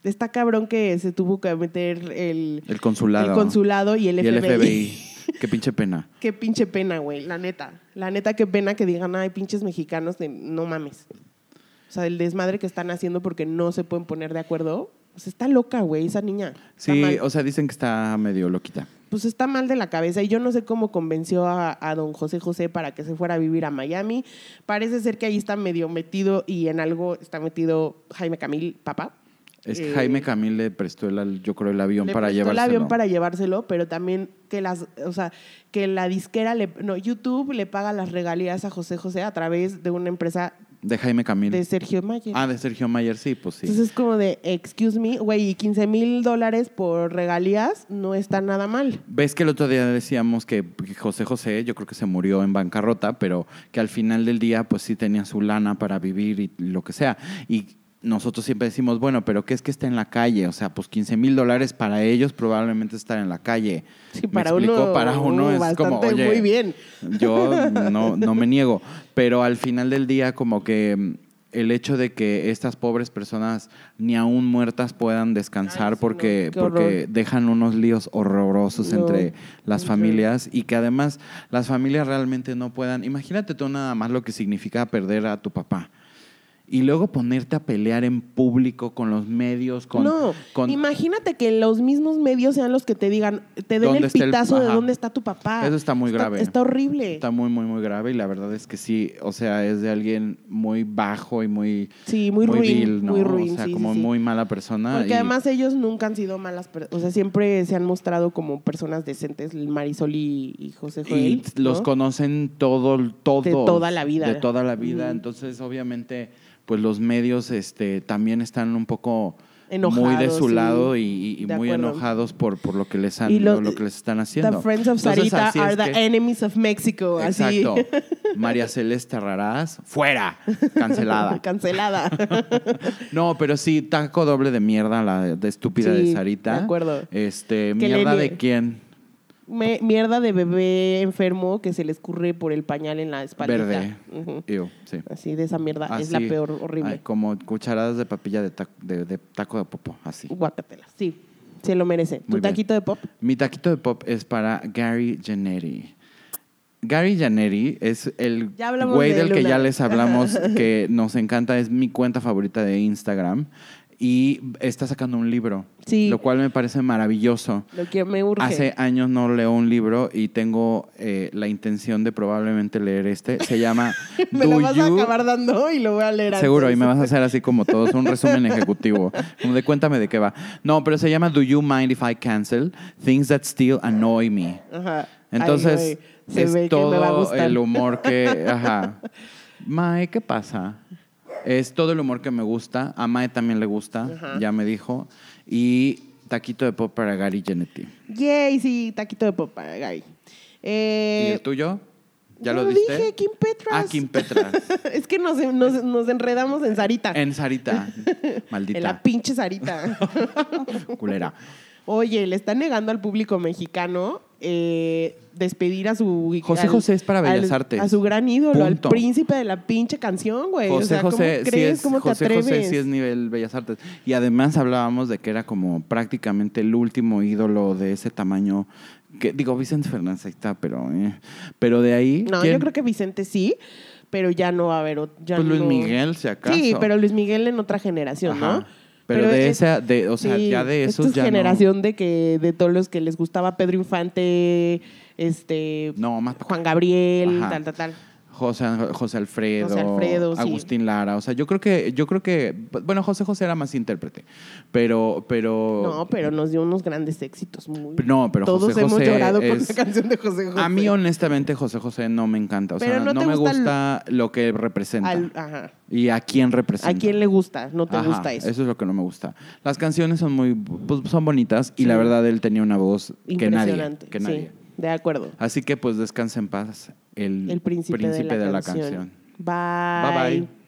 [SPEAKER 2] está cabrón que se tuvo que meter el,
[SPEAKER 3] El consulado.
[SPEAKER 2] el consulado y el
[SPEAKER 3] Y
[SPEAKER 2] FBI.
[SPEAKER 3] el FBI. Qué pinche pena.
[SPEAKER 2] qué pinche pena, güey, la neta. La neta, qué pena que digan, ay, pinches mexicanos, de- no mames. O sea, el desmadre que están haciendo porque no se pueden poner de acuerdo. Pues está loca, güey, esa niña.
[SPEAKER 3] Sí, o sea, dicen que está medio loquita.
[SPEAKER 2] pues está mal de la cabeza y yo no sé cómo convenció a, a don José José para que se fuera a vivir a Miami. Parece ser que ahí está medio metido y en algo está metido Jaime Camil, papá.
[SPEAKER 3] Es que
[SPEAKER 2] Eh,
[SPEAKER 3] Jaime Camil le prestó, el, yo creo, el avión
[SPEAKER 2] le
[SPEAKER 3] para
[SPEAKER 2] prestó
[SPEAKER 3] llevárselo.
[SPEAKER 2] el avión para llevárselo, pero también que las, o sea, que la disquera, le, no, YouTube le paga las regalías a José José a través de una empresa
[SPEAKER 3] De Jaime Camil.
[SPEAKER 2] de Sergio Mayer.
[SPEAKER 3] Ah, de Sergio Mayer, sí, pues sí.
[SPEAKER 2] Entonces es como de, excuse me, güey, y 15 mil dólares por regalías no está nada mal.
[SPEAKER 3] Ves que el otro día decíamos que José José, yo creo que se murió en bancarrota, pero que al final del día, pues sí tenía su lana para vivir y lo que sea. Y nosotros siempre decimos, bueno, pero ¿qué es que está en la calle? O sea, pues 15 mil dólares para ellos probablemente estar en la calle.
[SPEAKER 2] Sí,
[SPEAKER 3] ¿Me
[SPEAKER 2] para
[SPEAKER 3] explico?
[SPEAKER 2] uno,
[SPEAKER 3] para uno es como, oye,
[SPEAKER 2] muy bien.
[SPEAKER 3] Yo no, no me niego, pero al final del día como que mm, el hecho de que estas pobres personas ni aún muertas puedan descansar
[SPEAKER 2] Ay,
[SPEAKER 3] porque,
[SPEAKER 2] no,
[SPEAKER 3] porque dejan unos líos horrorosos
[SPEAKER 2] No,
[SPEAKER 3] entre las familias y que además las familias realmente no puedan. Imagínate tú nada más lo que significa perder a tu papá. Y luego ponerte a pelear en público con los medios, con...
[SPEAKER 2] no,
[SPEAKER 3] con-
[SPEAKER 2] imagínate que los mismos medios sean los que te digan, te den
[SPEAKER 3] ¿Dónde
[SPEAKER 2] el pitazo de dónde está tu papá.
[SPEAKER 3] Eso está muy grave.
[SPEAKER 2] Está horrible.
[SPEAKER 3] Está muy, muy, muy grave y la verdad es que sí, o sea, es de alguien muy bajo y muy...
[SPEAKER 2] sí, muy, ruin,
[SPEAKER 3] vil, ¿no?
[SPEAKER 2] muy ruin.
[SPEAKER 3] O sea,
[SPEAKER 2] sí,
[SPEAKER 3] como
[SPEAKER 2] sí.
[SPEAKER 3] muy mala persona.
[SPEAKER 2] Porque
[SPEAKER 3] y-
[SPEAKER 2] además ellos nunca han sido malas personas, o sea, siempre se han mostrado como personas decentes, Marisol y, y José
[SPEAKER 3] y
[SPEAKER 2] Joel.
[SPEAKER 3] los
[SPEAKER 2] ¿no?
[SPEAKER 3] conocen todo, todo.
[SPEAKER 2] De toda la vida.
[SPEAKER 3] De toda la vida. Entonces, obviamente, pues los medios este, también están un poco
[SPEAKER 2] Enojados,
[SPEAKER 3] muy de su lado y, y- y
[SPEAKER 2] De
[SPEAKER 3] muy
[SPEAKER 2] acuerdo.
[SPEAKER 3] enojados por, por lo que les han
[SPEAKER 2] lo-
[SPEAKER 3] lo, que les están haciendo.
[SPEAKER 2] The friends of
[SPEAKER 3] Entonces,
[SPEAKER 2] Sarita are the
[SPEAKER 3] que-
[SPEAKER 2] enemies of Mexico. Así.
[SPEAKER 3] Exacto. María Celeste Raraz, fuera, cancelada.
[SPEAKER 2] Cancelada.
[SPEAKER 3] No, pero sí, taco doble de mierda la de, estúpida
[SPEAKER 2] Sí,
[SPEAKER 3] de Sarita.
[SPEAKER 2] de acuerdo.
[SPEAKER 3] Este,
[SPEAKER 2] le
[SPEAKER 3] mierda de quién?
[SPEAKER 2] Me- mierda de bebé enfermo que se le escurre por el pañal en la espalda.
[SPEAKER 3] Verde. Ew, sí.
[SPEAKER 2] Así de esa mierda. es
[SPEAKER 3] Así.
[SPEAKER 2] la peor, horrible.
[SPEAKER 3] Ay, como cucharadas de papilla de, tac- de, de taco de popo, así.
[SPEAKER 2] Guácatela. Sí, se lo merece. ¿Tu
[SPEAKER 3] Muy bien.
[SPEAKER 2] taquito de pop?
[SPEAKER 3] Mi taquito de pop es para Gary Janetti. Gary Janetti es el güey
[SPEAKER 2] de
[SPEAKER 3] del que ya les hablamos, que nos encanta, es mi cuenta favorita de Instagram. Y está sacando un libro,
[SPEAKER 2] Sí.
[SPEAKER 3] lo cual me parece maravilloso.
[SPEAKER 2] Lo que me urge.
[SPEAKER 3] Hace años no leo un libro y tengo eh, la intención de probablemente leer este. Se llama
[SPEAKER 2] me
[SPEAKER 3] Do
[SPEAKER 2] lo vas a
[SPEAKER 3] You-
[SPEAKER 2] acabar dando y lo voy a leer
[SPEAKER 3] Seguro, y
[SPEAKER 2] antes.
[SPEAKER 3] me vas a hacer así como todos, un resumen ejecutivo. Como de cuéntame de qué va. No, pero se llama Do You Mind If I Cancel? Things That Still Annoy Me.
[SPEAKER 2] Ajá.
[SPEAKER 3] Entonces,
[SPEAKER 2] Ay, se
[SPEAKER 3] es
[SPEAKER 2] ve que me va a
[SPEAKER 3] todo el humor que. Ajá. Mae, ¿qué pasa? Es todo el humor que me gusta. A Mae también le gusta,
[SPEAKER 2] Ajá.
[SPEAKER 3] ya me dijo. Y taquito de pop para Gary Genetti.
[SPEAKER 2] Yay, sí, taquito de pop para Gary.
[SPEAKER 3] ¿Y
[SPEAKER 2] Eh,
[SPEAKER 3] el tuyo? ¿Ya
[SPEAKER 2] yo
[SPEAKER 3] lo diste?
[SPEAKER 2] dije, Kim Petras.
[SPEAKER 3] Ah, Kim Petras.
[SPEAKER 2] es que nos, nos, nos enredamos en Sarita.
[SPEAKER 3] en Sarita. Maldita.
[SPEAKER 2] En la pinche Sarita.
[SPEAKER 3] culera.
[SPEAKER 2] Oye, le está negando al público mexicano eh, despedir a su...
[SPEAKER 3] José
[SPEAKER 2] al-
[SPEAKER 3] José es para Bellas
[SPEAKER 2] al-
[SPEAKER 3] Artes.
[SPEAKER 2] A su gran ídolo,
[SPEAKER 3] Punto.
[SPEAKER 2] al príncipe de la pinche canción, güey.
[SPEAKER 3] José
[SPEAKER 2] o sea, ¿cómo
[SPEAKER 3] José, sí
[SPEAKER 2] crees?
[SPEAKER 3] es,
[SPEAKER 2] ¿Cómo te
[SPEAKER 3] José
[SPEAKER 2] atreves?
[SPEAKER 3] José sí es nivel Bellas Artes. Y además hablábamos de que era como prácticamente el último ídolo de ese tamaño. Que, digo, Vicente Fernández ahí está, pero, eh. pero de ahí.
[SPEAKER 2] No,
[SPEAKER 3] ¿quién?
[SPEAKER 2] yo creo que Vicente sí, pero ya no va a haber... Ya
[SPEAKER 3] Pues Luis
[SPEAKER 2] no-
[SPEAKER 3] Miguel, si acaso.
[SPEAKER 2] Sí, pero Luis Miguel en otra generación,
[SPEAKER 3] Ajá.
[SPEAKER 2] ¿no?
[SPEAKER 3] Pero, de
[SPEAKER 2] es-
[SPEAKER 3] esa, de, o sea,
[SPEAKER 2] sí,
[SPEAKER 3] ya de
[SPEAKER 2] esta
[SPEAKER 3] esos
[SPEAKER 2] es
[SPEAKER 3] ya
[SPEAKER 2] generación de que de todos los que les gustaba Pedro Infante, este
[SPEAKER 3] no. No, más
[SPEAKER 2] Juan Gabriel,
[SPEAKER 3] Ajá.
[SPEAKER 2] tal, tal, tal.
[SPEAKER 3] José, José Alfredo,
[SPEAKER 2] José Alfredo, sí.
[SPEAKER 3] Agustín Lara. O sea, yo creo que, yo creo que, bueno, José José era más intérprete, pero, pero.
[SPEAKER 2] No, pero nos dio unos grandes éxitos. Muy...
[SPEAKER 3] No, pero
[SPEAKER 2] Todos
[SPEAKER 3] José
[SPEAKER 2] hemos
[SPEAKER 3] José
[SPEAKER 2] llorado con
[SPEAKER 3] es-
[SPEAKER 2] la canción de José José.
[SPEAKER 3] A mí, honestamente, José José no me encanta. O
[SPEAKER 2] Pero
[SPEAKER 3] sea,
[SPEAKER 2] no
[SPEAKER 3] me
[SPEAKER 2] gusta el-
[SPEAKER 3] lo que representa.
[SPEAKER 2] Al- ajá.
[SPEAKER 3] Y a quién representa.
[SPEAKER 2] ¿A quién le gusta? No te
[SPEAKER 3] Ajá,
[SPEAKER 2] gusta eso.
[SPEAKER 3] es lo que no me gusta. Las canciones son muy, pues, son bonitas y
[SPEAKER 2] Sí.
[SPEAKER 3] la verdad él tenía una voz que nadie. Que nadie.
[SPEAKER 2] Sí, de acuerdo.
[SPEAKER 3] Así que pues descansa en paz el,
[SPEAKER 2] El príncipe, de la,
[SPEAKER 3] de la
[SPEAKER 2] canción.
[SPEAKER 3] canción.
[SPEAKER 2] Bye.
[SPEAKER 3] Bye bye.